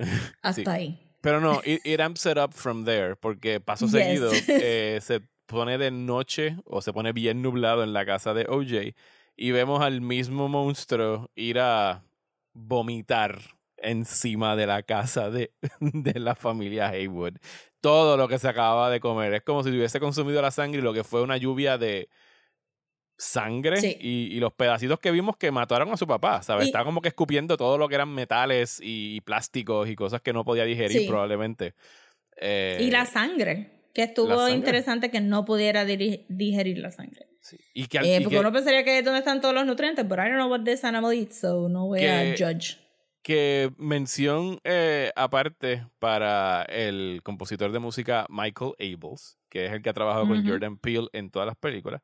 <laughs> Hasta ahí. Pero no, it, <laughs> it, amps it up from there porque paso seguido <laughs> eh, se pone de noche o se pone bien nublado en la casa de OJ y vemos al mismo monstruo ir a vomitar encima de la casa de, de la familia Haywood. Todo lo que se acababa de comer. Es como si hubiese consumido la sangre y lo que fue una lluvia de sangre y, y, los pedacitos que vimos que mataron a su papá, ¿sabes? Estaba como que escupiendo todo lo que eran metales y, plásticos y cosas que no podía digerir probablemente. y la eh, sangre, que estuvo interesante que no pudiera digerir la sangre. Y que, eh, porque uno pensaría que es donde están todos los nutrientes, pero I don't know what this animal eats, so no voy a judge. Que mención eh, aparte para el compositor de música Michael Abels, que es el que ha trabajado con Jordan Peele en todas las películas,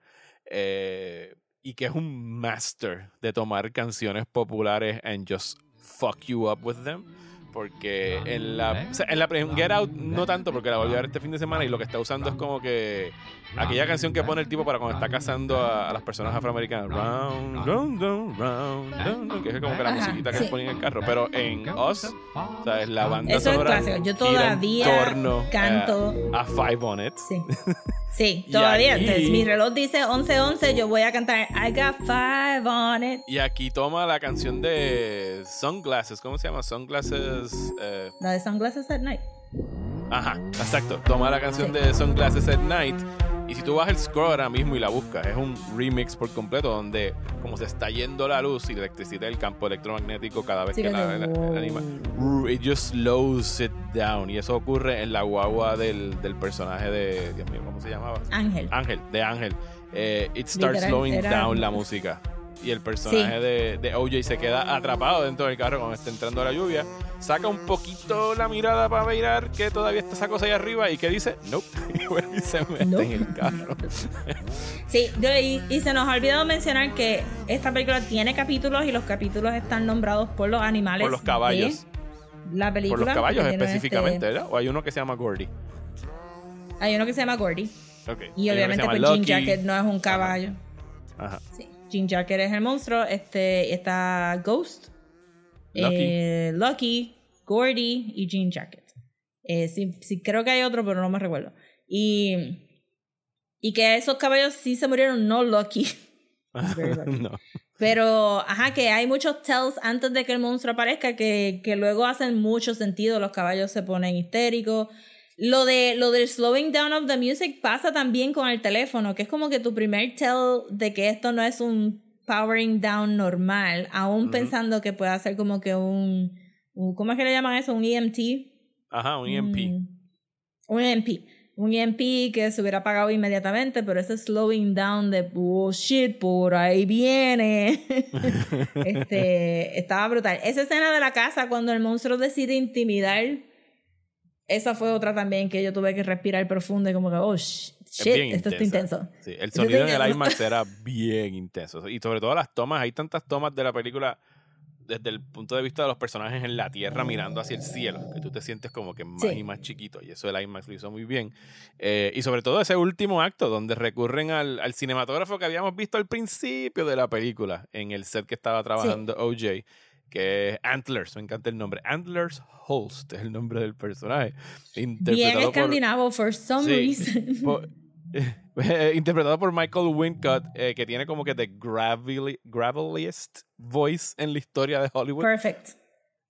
eh, y que es un master de tomar canciones populares and just fuck you up with them porque en la, en la Get Out no tanto porque la volví a ver este fin de semana y lo que está usando es como que aquella canción que pone el tipo para cuando está cazando a, las personas afroamericanas. Round, round, round, round, que es como que la musiquita que se pone en el carro. Pero en Us o sea, es la banda Eso sonora es clásico. yo todavía canto. a, Five on It sí <laughs> Sí, todavía. mi reloj dice 11-11, yo voy a cantar I got five on it. Y aquí toma la canción de Sunglasses, ¿cómo se llama? Sunglasses. Eh... La de Sunglasses at Night. Ajá, exacto. Toma la canción de Sunglasses at Night y si tú vas el score ahora mismo y la buscas, es un remix por completo donde como se está yendo la luz y la electricidad del campo electromagnético cada vez que la, anima, it just slows it down. Y eso ocurre en la guagua del, del personaje de, Dios mío, ¿cómo se llamaba? Ángel. Ángel, de Ángel. Eh, it starts slowing down la música y el personaje de, de, OJ se queda atrapado dentro del carro cuando está entrando la lluvia. Saca un poquito la mirada para mirar que todavía está esa cosa ahí arriba y que dice, nope, <laughs> y se mete en el carro. <laughs> sí, y, se nos ha olvidado mencionar que esta película tiene capítulos y los capítulos están nombrados por los animales. Por los caballos. la película. Por los caballos específicamente, este ¿verdad? O hay uno que se llama Gordy. Hay uno que se llama Gordy. Okay. Y obviamente pues Jean Jacket no es un caballo. Ajá. Sí. Jean Jacket es el monstruo. Este, está Ghost, Lucky, eh, Lucky Gordy y Jean Jacket. Eh, sí, creo que hay otro, pero no me recuerdo. Y, y que esos caballos sí se murieron, no <laughs> Lucky. no. Pero, ajá, que hay muchos tells antes de que el monstruo aparezca que, que luego hacen mucho sentido. Los caballos se ponen histéricos. Lo de lo del slowing down of the music pasa también con el teléfono, que es como que tu primer tell de que esto no es un powering down normal, aún pensando que puede ser como que un, ¿cómo es que le llaman eso? Un EMT. Ajá, un EMP. un EMP. Un EMP que se hubiera apagado inmediatamente, pero ese slowing down de bullshit, oh, por ahí viene. <laughs> este, estaba brutal. Esa escena de la casa cuando el monstruo decide intimidar esa fue otra también que yo tuve que respirar profundo y como que, oh, shit, esto está intenso. Sí, el sonido en el <laughs> IMAX era bien intenso. Y sobre todo las tomas, hay tantas tomas de la película desde el punto de vista de los personajes en la tierra mirando hacia el cielo, que tú te sientes como que más y más chiquito, y eso el IMAX lo hizo muy bien. Eh, y sobre todo ese último acto, donde recurren al, al, cinematógrafo que habíamos visto al principio de la película, en el set que estaba trabajando OJ, que es Antlers, me encanta el nombre. Antlers Holst es el nombre del personaje. Bien escandinavo, for some reason. <laughs> interpretado por Michael Wincott, eh, que tiene como que the graveliest voice en la historia de Hollywood. Perfect.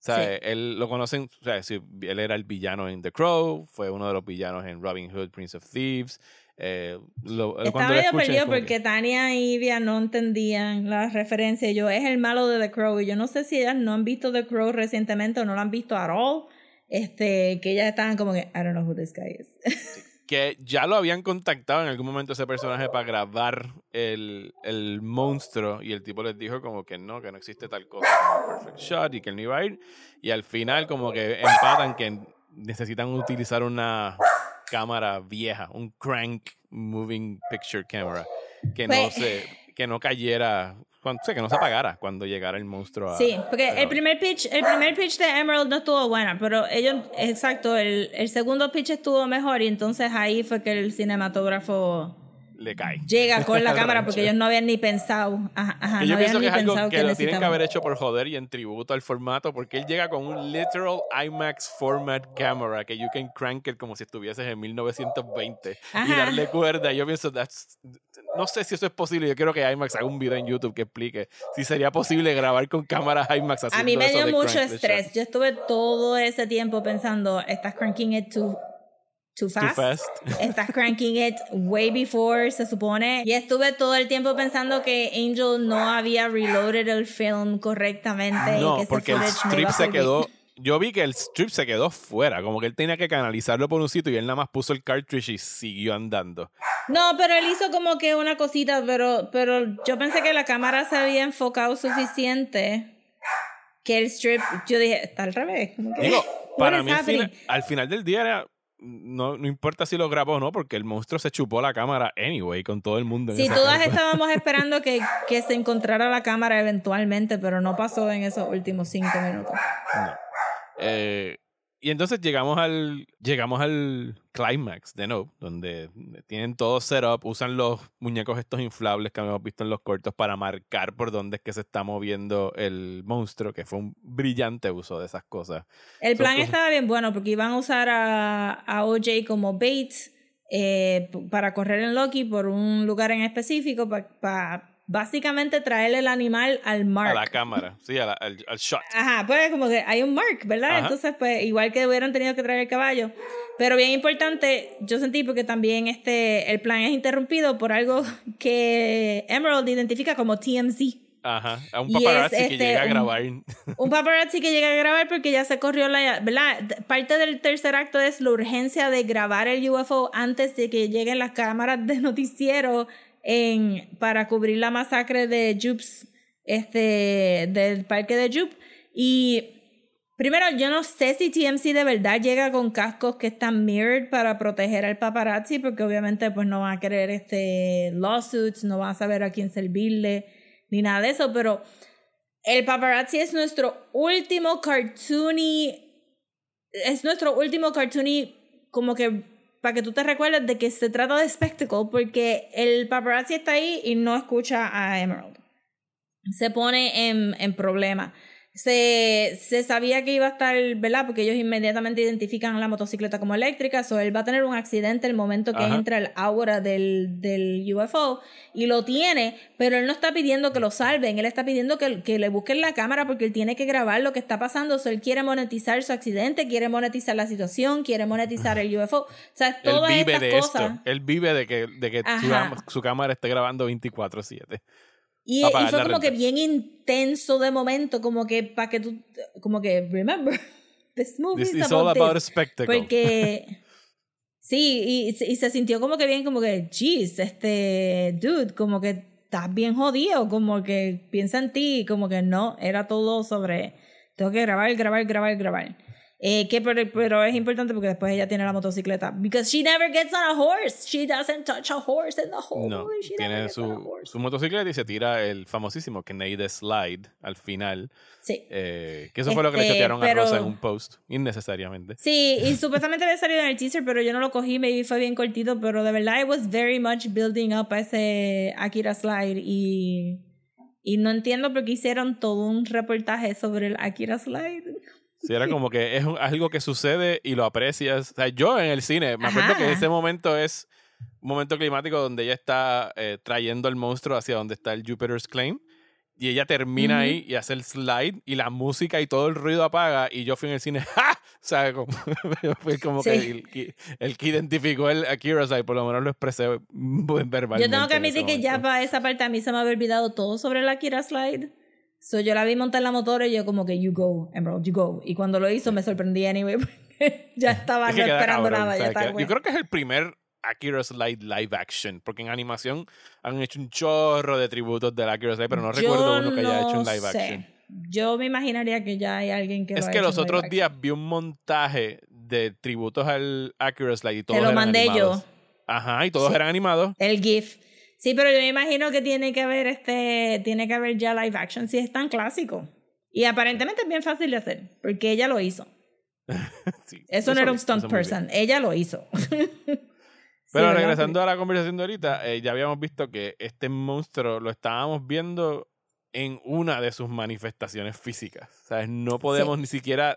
O sea, él lo conocen, o sea, él era el villano en The Crow, fue uno de los villanos en Robin Hood, Prince of Thieves. Eh, lo, Estaba medio perdido porque Tania y Ivia no entendían la referencia. Yo es el malo de The Crow y yo no sé si ellas no han visto The Crow recientemente o no lo han visto at all. Este, que ellas estaban como que, I don't know who this guy is. que ya lo habían contactado en algún momento ese personaje para grabar el, el, monstruo y el tipo les dijo como que no, que no existe tal cosa como Perfect Shot y que él no iba a ir. Y al final como que empatan que necesitan utilizar una cámara vieja, un crank moving picture camera, que no pues se, que no cayera cuando, que no se apagara cuando llegara el monstruo a, Sí, porque el primer pitch, el primer pitch de Emerald no estuvo bueno, pero ellos, exacto, el, el segundo pitch estuvo mejor y entonces ahí fue que el cinematógrafo le cae. Llega con la <laughs> cámara porque ellos no habían ni pensado. Ajá, yo pienso que es algo que, lo tienen que haber hecho por joder y en tributo al formato porque él llega con un literal IMAX format camera que you can crank it como si estuvieses en 1920 y darle cuerda. Yo pienso, that's, no sé si eso es posible. Yo quiero que IMAX haga un video en YouTube que explique si sería posible grabar con cámaras IMAX A mí me dio mucho estrés. Yo estuve todo ese tiempo pensando, estás cranking it too Too fast. <laughs> Estás cranking it way before, se supone. Y estuve todo el tiempo pensando que Angel no había reloaded el film correctamente. No, y que porque el strip se quedó. Yo vi que el strip se quedó fuera, como que él tenía que canalizarlo por un sitio y él nada más puso el cartridge y siguió andando. No, pero él hizo como que una cosita, pero, pero yo pensé que la cámara se había enfocado suficiente que el strip, yo dije, está al revés. Digo, para mí al final del día era no, no importa si lo grabó o no, porque el monstruo se chupó la cámara anyway, con todo el mundo. En sí, todas estábamos <laughs> esperando que, que, se encontrara la cámara eventualmente, pero no pasó en esos últimos cinco minutos. No. Eh, y entonces llegamos al, llegamos al climax de No, donde tienen todo setup, usan los muñecos estos inflables que hemos visto en los cortos para marcar por dónde es que se está moviendo el monstruo, que fue un brillante uso de esas cosas. El plan estaba bien bueno porque iban a usar a, a OJ como bait eh, para correr en Loki por un lugar en específico para básicamente traerle el animal al mark. A la cámara, sí, al, shot. Ajá, pues como que hay un mark, ¿verdad? Entonces, pues igual que hubieran tenido que traer el caballo. Pero bien importante, yo sentí porque también este, el plan es interrumpido por algo <laughs> que Emerald identifica como TMZ. Ajá, a un paparazzi que este, llega a grabar. Un, paparazzi que llega a grabar porque ya se corrió la... ¿verdad? Parte del tercer acto es la urgencia de grabar el UFO antes de que lleguen las cámaras de <laughs> noticiero para cubrir la masacre de Jupes, este, del parque de Jupe. Y primero, yo no sé si TMC de verdad llega con cascos que están mirrored para proteger al paparazzi, porque obviamente pues no van a querer este lawsuits, no van a saber a quién servirle, ni nada de eso, pero el paparazzi es nuestro último cartoony, es nuestro último cartoony como que para que tú te recuerdes de que se trata de spectacle, porque el paparazzi está ahí y no escucha a Emerald. Se pone en, en problema se, se, sabía que iba a estar, ¿verdad? Porque ellos inmediatamente identifican la motocicleta como eléctrica, o él va a tener un accidente el momento que entra el aura del, del, UFO y lo tiene, pero él no está pidiendo que lo salven, él está pidiendo que, que, le busquen la cámara porque él tiene que grabar lo que está pasando, o él quiere monetizar su accidente, quiere monetizar la situación, quiere monetizar el UFO, o sea, todas él vive de cosas. Esto. Él vive de que, de que su, su cámara esté grabando 24/7. Y, fue como que bien intenso de momento, como que para que tú, como que, remember, <laughs> this movie is all about a spectacle. Porque, <laughs> sí, y, y, se sintió como que bien, como que, jeez, este, dude, como que estás bien jodido, como que piensa en ti, como que no, era todo sobre, tengo que grabar, grabar, grabar, grabar. Eh, que pero, pero, es importante porque después ella tiene la motocicleta. Because she never gets on a horse. She doesn't touch a horse in the whole no, tiene su, su, motocicleta y se tira el famosísimo Kennedy Slide al final. Sí. Eh, que eso fue lo que le este, chotearon a Rosa en un post, innecesariamente. Sí, y <laughs> supuestamente había salido en el teaser, pero yo no lo cogí, me fue bien cortito, pero de verdad it was very much building up a ese Akira Slide y, y no entiendo por qué hicieron todo un reportaje sobre el Akira Slide. Sí, era como que es algo que sucede y lo aprecias. O sea, yo en el cine, me acuerdo que ese momento es un momento climático donde ella está eh, trayendo el monstruo hacia donde está el Jupiter's Claim. Y ella termina ahí y hace el slide y la música y todo el ruido apaga. Y yo fui en el cine, <laughs> ¡ja! O sea, como, <laughs> fue como que el, que identificó el Akira Slide, por lo menos lo expresé <laughs> verbalmente. Yo tengo que admitir que ya para esa parte a mí se me había olvidado todo sobre el Akira Slide. So yo la vi montar la motora y yo como que you go, Emerald, you go. Y cuando lo hizo me sorprendí anyway <laughs> ya estaba no esperando nada. yo creo que es el primer Akira Slide live action, porque en animación han hecho un chorro de tributos del Akira Slide, pero no recuerdo uno que haya hecho un live action. Yo me imaginaría que ya hay alguien que Es que los otros días vi un montaje de tributos al Akira Slide y todos Te lo mandé yo. Ajá, y todos eran animados. El GIF. Sí, pero yo me imagino que tiene que haber este, tiene que haber ya live action si es tan clásico. Y aparentemente es bien fácil de hacer, porque ella lo hizo. <laughs> eso, no era un stunt person, ella lo hizo. <laughs> pero regresando a la conversación de ahorita, eh, ya habíamos visto que este monstruo lo estábamos viendo en una de sus manifestaciones físicas. ¿Sabes? No podemos ni siquiera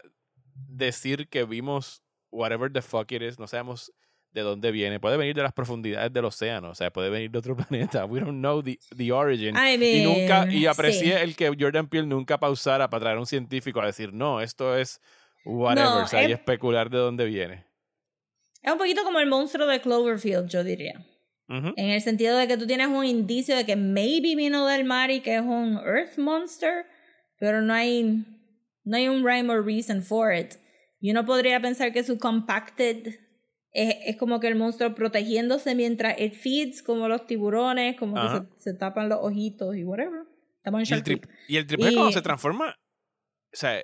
decir que vimos whatever the fuck it is, no sabemos de dónde viene. Puede venir de las profundidades del océano, o sea, puede venir de otro <laughs> planeta. We don't know the, the origin. y nunca y aprecié el que Jordan Peele nunca pausara para traer a un científico a decir, no, esto es whatever, o sea, y especular de dónde viene. Es un poquito como el monstruo de Cloverfield, yo diría. En el sentido de que tú tienes un indicio de que maybe vino del mar y que es un Earth Monster, pero no hay, no hay un rhyme or reason for it. Y uno podría pensar que su compacted es, es, como que el monstruo protegiéndose mientras it feeds, como los tiburones, como que se, tapan los ojitos y whatever. Estamos en y, el trip, y el triple cuando se transforma, o sea,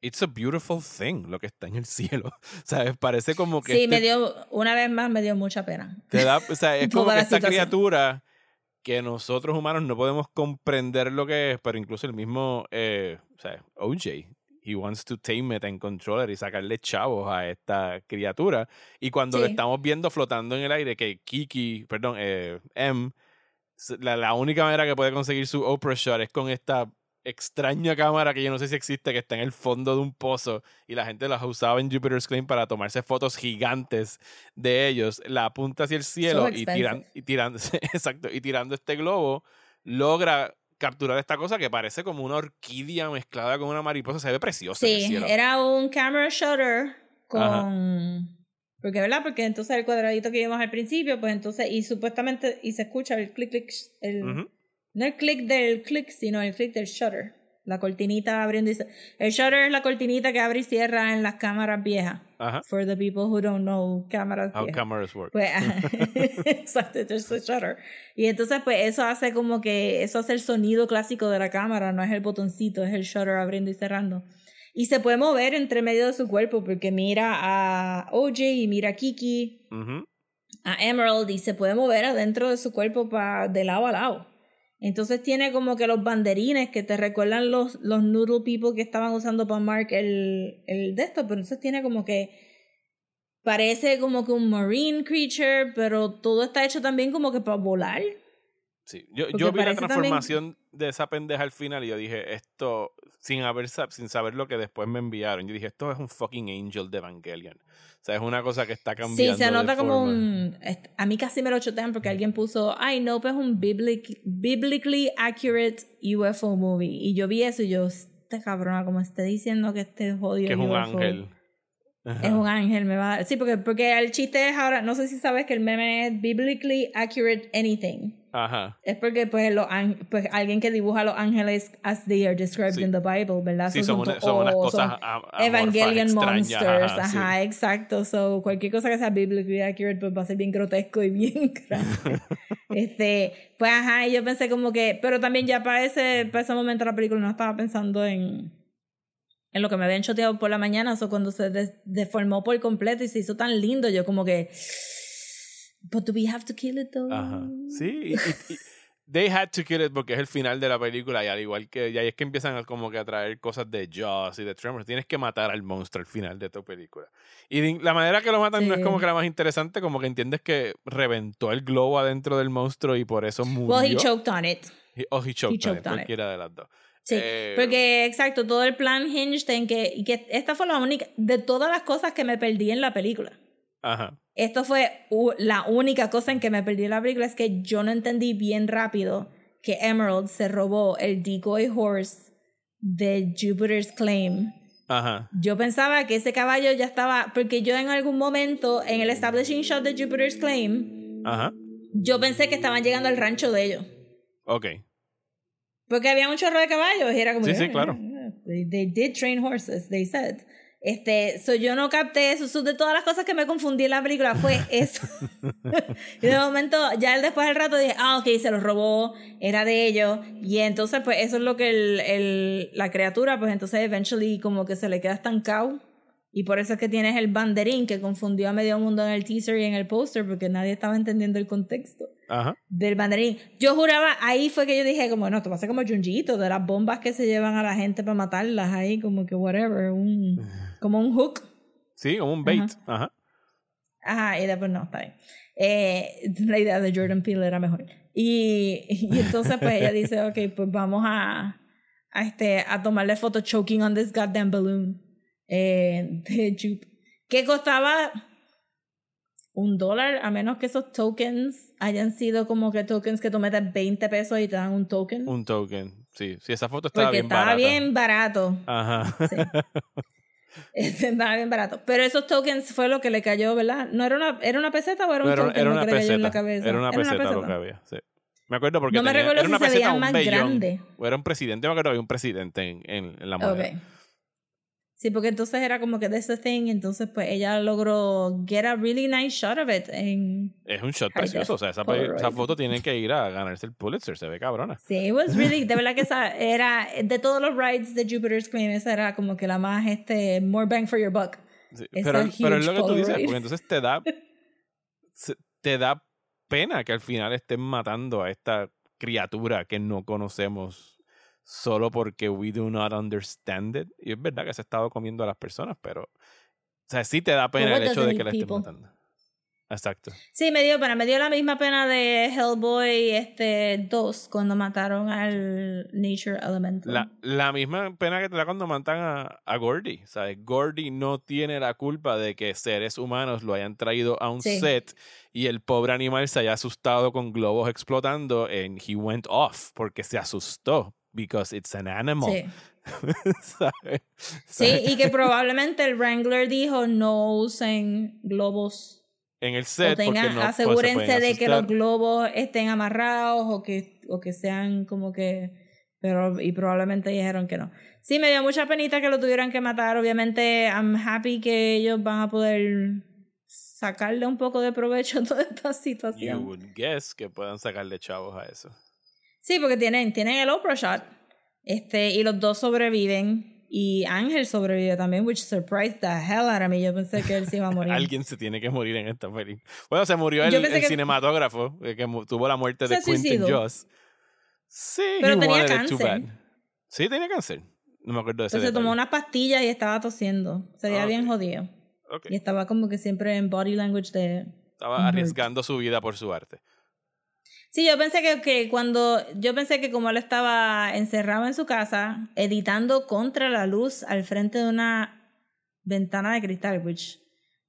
it's a beautiful thing lo que está en el <laughs> cielo. ¿Sabes? Parece como que. Sí, me este dio, una vez más me dio mucha pena. Te da, o sea, es <laughs> como que esta criatura que nosotros humanos no podemos comprender lo que es, pero incluso el mismo, eh, o sea, OJ he wants to tame it and control it y sacarle chavos a esta criatura. Y cuando lo estamos viendo flotando en el aire, que Kiki, perdón, eh, M, la, la, única manera que puede conseguir su Oprah shot es con esta extraña cámara que yo no sé si existe, que está en el fondo de un pozo y la gente las usaba en Jupiter's Claim para tomarse fotos gigantes de ellos. La apunta hacia el cielo y, tiran, y tirando, <laughs> exacto, y tirando este globo logra capturar esta cosa que parece como una orquídea mezclada con una mariposa. Se ve preciosa. Sí, era un camera shutter con... Porque, ¿verdad? Porque entonces el cuadradito que vimos al principio, pues entonces, y supuestamente, y se escucha el clic, clic, el, no el clic del clic, sino el clic del shutter. La cortinita abriendo y El shutter es la cortinita que abre y cierra en las cámaras viejas. For the people who don't know cámaras How cameras work. Pues, <laughs> <laughs> exacto, es el shutter. Y entonces, pues eso hace como que, eso hace el sonido clásico de la cámara, no es el botoncito, es el shutter abriendo y cerrando. Y se puede mover entre medio de su cuerpo porque mira a OJ y mira a Kiki, a Emerald y se puede mover adentro de su cuerpo pa, de lado a lado. Entonces tiene como que los banderines que te recuerdan los, los noodle people que estaban usando para Mark el, el de esto, pero entonces tiene como que parece como que un marine creature, pero todo está hecho también como que para volar. Sí, yo, yo vi la transformación de esa pendeja al final y yo dije, esto, sin, haber, sin saber lo que después me enviaron, yo dije, esto es un fucking angel de Evangelion. O sea, es una cosa que está cambiando. Sí, se nota como un. A mí casi me lo chotean porque alguien puso, ay, no, pues es un biblically accurate UFO movie. Y yo vi eso y yo, este cabrón, como esté diciendo que este jodido. Que es un ángel. Es un ángel, me va a... Sí, porque, porque el chiste es ahora, no sé si sabes que el meme es biblically accurate anything. Ajá. Es porque pues, los pues alguien que dibuja a los ángeles as they are described in the Bible, ¿verdad? Sí, son, son, unas cosas Evangelion monsters, ajá, exacto. So, cualquier cosa que sea biblically accurate pues va a ser bien grotesco y bien <laughs> grande. <laughs> este, pues ajá, y yo pensé como que, pero también ya para ese, para ese momento de la película no estaba pensando en en lo que me habían choteado por la mañana, o cuando se deformó por completo y se hizo tan lindo, yo como que... But do we have to kill it though? Ajá. Sí, they had to kill it porque es el final de la película y al igual que y ahí es que empiezan a, como que a traer cosas de Jaws y de Tremors. Tienes que matar al monstruo al final de tu película. Y la manera que lo matan no es como que la más interesante como que entiendes que reventó el globo adentro del monstruo y por eso murió well he choked on it. O he choked, on, it, cualquiera de las dos Sí, eh, porque exacto, todo el plan hinged en que, y que esta fue la única, de todas las cosas que me perdí en la película. Ajá. Esto fue la única cosa en que me perdí en la película, es que yo no entendí bien rápido que Emerald se robó el decoy horse de Jupiter's Claim. Ajá. Yo pensaba que ese caballo ya estaba, porque yo en algún momento en el establishing shot de Jupiter's Claim, Ajá. yo pensé que estaban llegando al rancho de ellos. Ok. Porque había un chorro de caballos y era como. Sí, sí, claro. They, did train horses, they said. Este, so yo no capté eso. de todas las cosas que me confundí en la película fue <laughs> eso. <laughs> y de momento, ya después del rato dije, ah, ok, se los robó, era de ellos. Y entonces, pues eso es lo que el, el, la criatura, pues entonces, eventually, como que se le queda estancado y por eso es que tienes el banderín que confundió a medio mundo en el teaser y en el póster porque nadie estaba entendiendo el contexto del banderín. Yo juraba, ahí fue que yo dije como, no, esto va a ser como Junjito, de las bombas que se llevan a la gente para matarlas ahí, como que whatever, un, <sighs> como un hook. Sí, como un bait. Ajá. Ajá, y después no, está bien. Eh, la idea de Jordan Peele era mejor. Y, y entonces pues ella dice, ok, pues vamos a, a, este, a tomarle foto choking on this goddamn balloon eh, <laughs> de Jupe, que costaba un dólar, a menos que esos tokens hayan sido como que tokens que tú metes 20 pesos y te dan un token. Un token, sí. Sí, esa foto estaba Porque bien estaba bien barato. Ajá. Sí. <laughs> <laughs> estaba bien barato. Pero esos tokens fue lo que le cayó, ¿verdad? ¿No era una, era una peseta o era un token era una peseta, en la cabeza? Era una peseta, lo que había, sí. Me acuerdo porque no me tenía, recuerdo era una si se peseta, veía un más bellón, grande. O era un presidente, me acuerdo había un presidente en, en, en la moneda. Okay. Sí, porque entonces era como que de the thing, entonces pues ella logró get a really nice shot of it en Es un shot precioso, o sea, esa, esa, foto tiene que ir a ganarse el Pulitzer, se ve cabrona. Sí, it was really, de verdad que esa era, de todos los rides de Jupiter's Claim, esa era como que la más, este, more bang for your buck. Sí, pero, pero es lo que tú dices, porque entonces te da, te da pena que al final estén matando a esta criatura que no conocemos solo porque we do not understand it. Y es verdad que se ha estado comiendo a las personas, pero. O sea, sí te da pena el hecho de que la estén matando. Exacto. Sí, me dio pena. Me dio la misma pena de Hellboy este 2 cuando mataron al Nature Elemental. La, la misma pena que te da cuando matan a, a Gordy. ¿sabes? Gordy no tiene la culpa de que seres humanos lo hayan traído a un set y el pobre animal se haya asustado con globos explotando and he went off porque se asustó because it's an animal. Sí. <laughs> Sí, y que <laughs> probablemente el Wrangler dijo no usen globos. En el set, tengan, no, asegúrense de que los globos estén amarrados o que, o que sean como que... Pero, y probablemente dijeron que no. Sí, me dio mucha penita que lo tuvieran que matar. Obviamente, I'm happy que ellos van a poder sacarle un poco de provecho a toda esta situación. You would guess que puedan sacarle chavos a eso. Sí, porque tienen, tienen el Oprah shot. Este, y los dos sobreviven. Y Ángel sobrevive también, which surprised the hell out of me. Yo pensé que él se iba a morir. <laughs> Alguien se tiene que morir en esta película. Bueno, se murió el, el cinematógrafo eh, que tuvo la muerte de Quentin Joss. Sí, pero tenía cáncer. Sí, tenía cáncer. No me acuerdo de ese Entonces tomó unas pastillas y estaba tosiendo. Sería bien jodido. Y estaba como que siempre en body language de... Estaba arriesgando su vida por su arte. Sí, yo pensé que, que, cuando, yo pensé que como él estaba encerrado en su casa, editando contra la luz al frente de una ventana de cristal, which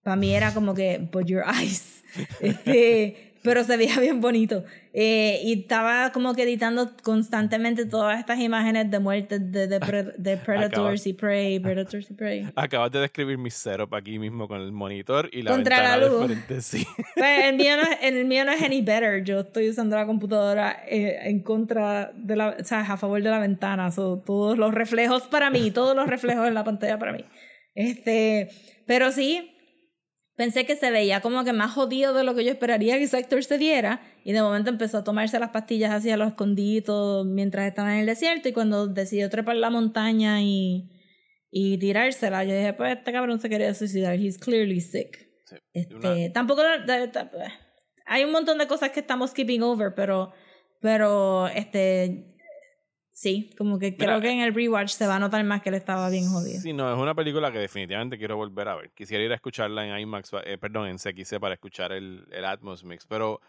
para mí era como que, put your eyes. <laughs> Este, pero se veía bien bonito. Eh, y estaba como que editando constantemente todas estas imágenes de muerte de, de, de <laughs> Predators y Prey, Predators y Prey. <laughs> Acabas de describir mi setup aquí mismo con el monitor y la Contra ventana la luz. de frente, sí. <laughs> Pues el, mío no, el mío no es any better. Yo estoy usando la computadora eh, en contra de la, o sea, a favor de la ventana. So, todos los reflejos para mí, todos los reflejos en la pantalla para mí. Este, pero sí, pensé que se veía como que más jodido de lo que yo esperaría que ese actor se diera y de momento empezó a tomarse las pastillas hacia los escondidos mientras estaba en el desierto y cuando decidió trepar la montaña y, y tirársela. Yo dije, pues este cabrón se quería suicidar. He's clearly sick. Este, Tampoco. hay un montón de cosas que estamos skipping over, pero. Pero, este. Sí, como que creo que en el rewatch se va a notar más que él estaba bien jodido. Sí, no, es una película que definitivamente quiero volver a ver. Quisiera ir a escucharla en IMAX, eh, perdón, en CXC para escuchar el, el Atmos Mix, pero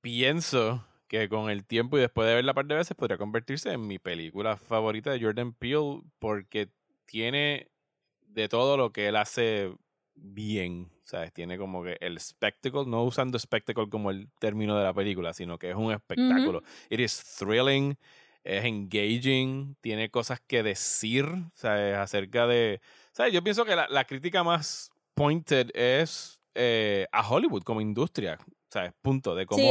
pienso que con el tiempo y después de verla un par de veces podría convertirse en mi película favorita de Jordan Peele porque tiene de todo lo que él hace bien, ¿sabes? Tiene como que el spectacle, no usando spectacle como el término de la película, sino que es un espectáculo. It is thrilling, es engaging, tiene cosas que decir, ¿sabes? Acerca de... ¿Sabes? Yo pienso que la, crítica más pointed es eh, a Hollywood como industria, ¿sabes? Punto, de cómo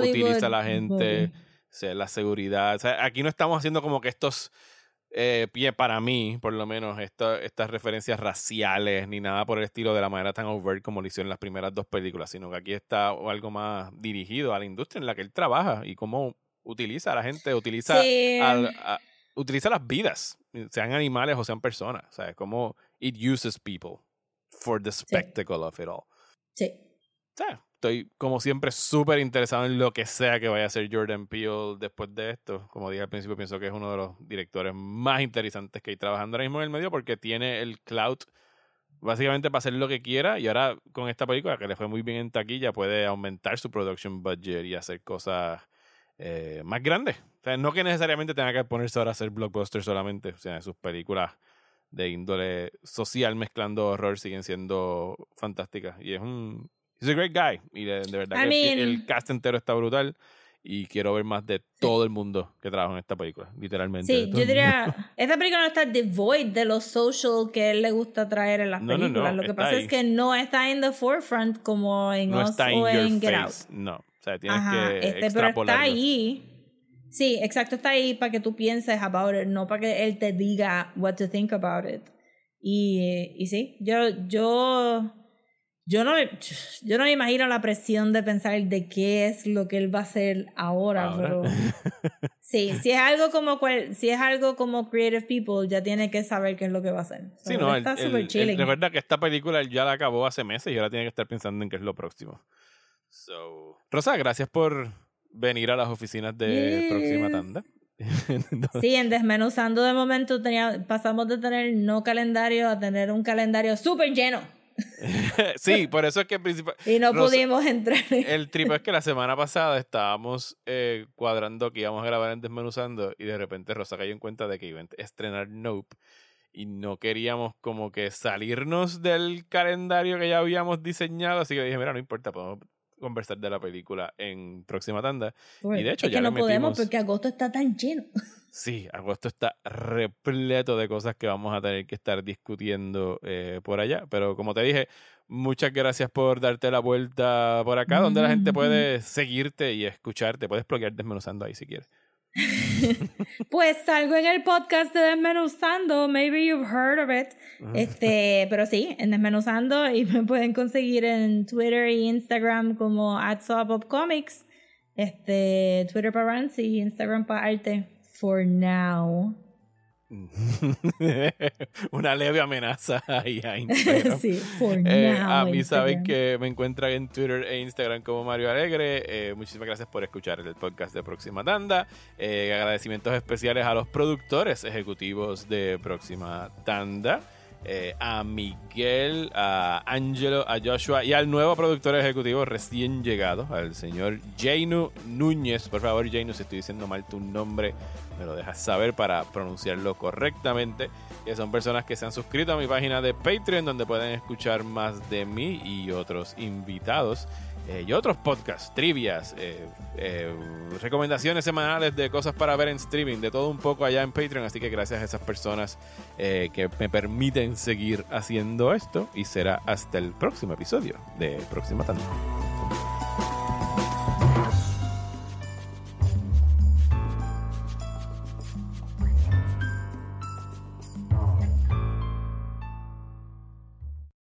utiliza la gente, la seguridad. aquí no estamos haciendo como que estos eh, pie para mí, por lo menos, estas referencias raciales ni nada por el estilo de la manera tan overt como lo hizo en las primeras dos películas, sino que aquí está algo más dirigido a la industria en la que él trabaja y cómo utiliza a la gente, utiliza, utiliza las vidas, sean animales o sean personas, ¿sabes? Cómo it uses people for the spectacle of it all. Sí. Estoy, como siempre, súper interesado en lo que sea que vaya a hacer Jordan Peele después de esto. Como dije al principio, pienso que es uno de los directores más interesantes que hay trabajando ahora mismo en el medio porque tiene el cloud básicamente para hacer lo que quiera y ahora con esta película que le fue muy bien en taquilla puede aumentar su production budget y hacer cosas eh, más grandes. O sea, no que necesariamente tenga que ponerse ahora a hacer blockbusters solamente. O sea, sus películas de índole social mezclando horror siguen siendo fantásticas. Y es un, He's a great guy. Y de, verdad que el cast entero está brutal. Y quiero ver más de todo el mundo que trabaja en esta película, literalmente. Sí, yo diría, esta película no está devoid de lo social que él le gusta traer en las películas. lo que pasa es que no está en the forefront como en no Us o en Get Out. No, o sea, tienes que este, Pero está ahí. Sí, exacto, está ahí para que tú pienses about it, no para que él te diga what to think about it. Y, y sí, yo, yo yo no, yo no me imagino la presión de pensar de qué es lo que él va a hacer ahora, pero <laughs> sí, si es algo como si es algo como Creative People, ya tiene que saber qué es lo que va a hacer. sí, no, está súper chilling. Recuerda que esta película ya la acabó hace meses y ahora tiene que estar pensando en qué es lo próximo. So, Rosa, gracias por venir a las oficinas de Próxima Tanda. <laughs> sí, en Desmenuzando de momento tenía, pasamos de tener no calendario a tener un calendario súper lleno. <laughs> sí, por eso es que principal. <laughs> Y no pudimos entrar. El tripo es que la semana pasada estábamos eh, cuadrando que íbamos a grabar en Desmenuzando y de repente Rosa cayó en cuenta de que iba a estrenar Nope y no queríamos como que salirnos del calendario que ya habíamos diseñado, así que dije, mira, no importa, podemos conversar de la película en próxima tanda. y de hecho, es ya que no podemos porque agosto está tan lleno. <laughs> Sí, agosto está repleto de cosas que vamos a tener que estar discutiendo eh, por allá. Pero como te dije, muchas gracias por darte la vuelta por acá, donde la gente puede seguirte y escucharte. Puedes bloquear desmenuzando ahí si quieres. <laughs> pues salgo en el podcast de Desmenuzando, maybe you've heard of it. Este, pero sí, en Desmenuzando y me pueden conseguir en Twitter e Instagram como Comics. Este, Twitter para Rants y Instagram para arte. For now. <laughs> Una leve amenaza ahí a Instagram. sí, for eh, now, a mí saben que me encuentran en Twitter e Instagram como Mario Alegre. Eh, muchísimas gracias por escuchar el podcast de Próxima Tanda. Eh, agradecimientos especiales a los productores ejecutivos de Próxima Tanda. Eh, a Miguel, a Angelo, a Joshua y al nuevo productor ejecutivo recién llegado, al señor Jainu Núñez. Por favor, Jainu, si estoy diciendo mal tu nombre, me lo dejas saber para pronunciarlo correctamente. Que son personas que se han suscrito a mi página de Patreon, donde pueden escuchar más de mí y otros invitados. Eh, y otros podcasts, trivias, eh, eh, recomendaciones semanales de cosas para ver en streaming, de todo un poco allá en Patreon. Así que gracias a esas personas que me permiten seguir haciendo esto. Y será hasta el próximo episodio de Próxima Tanda.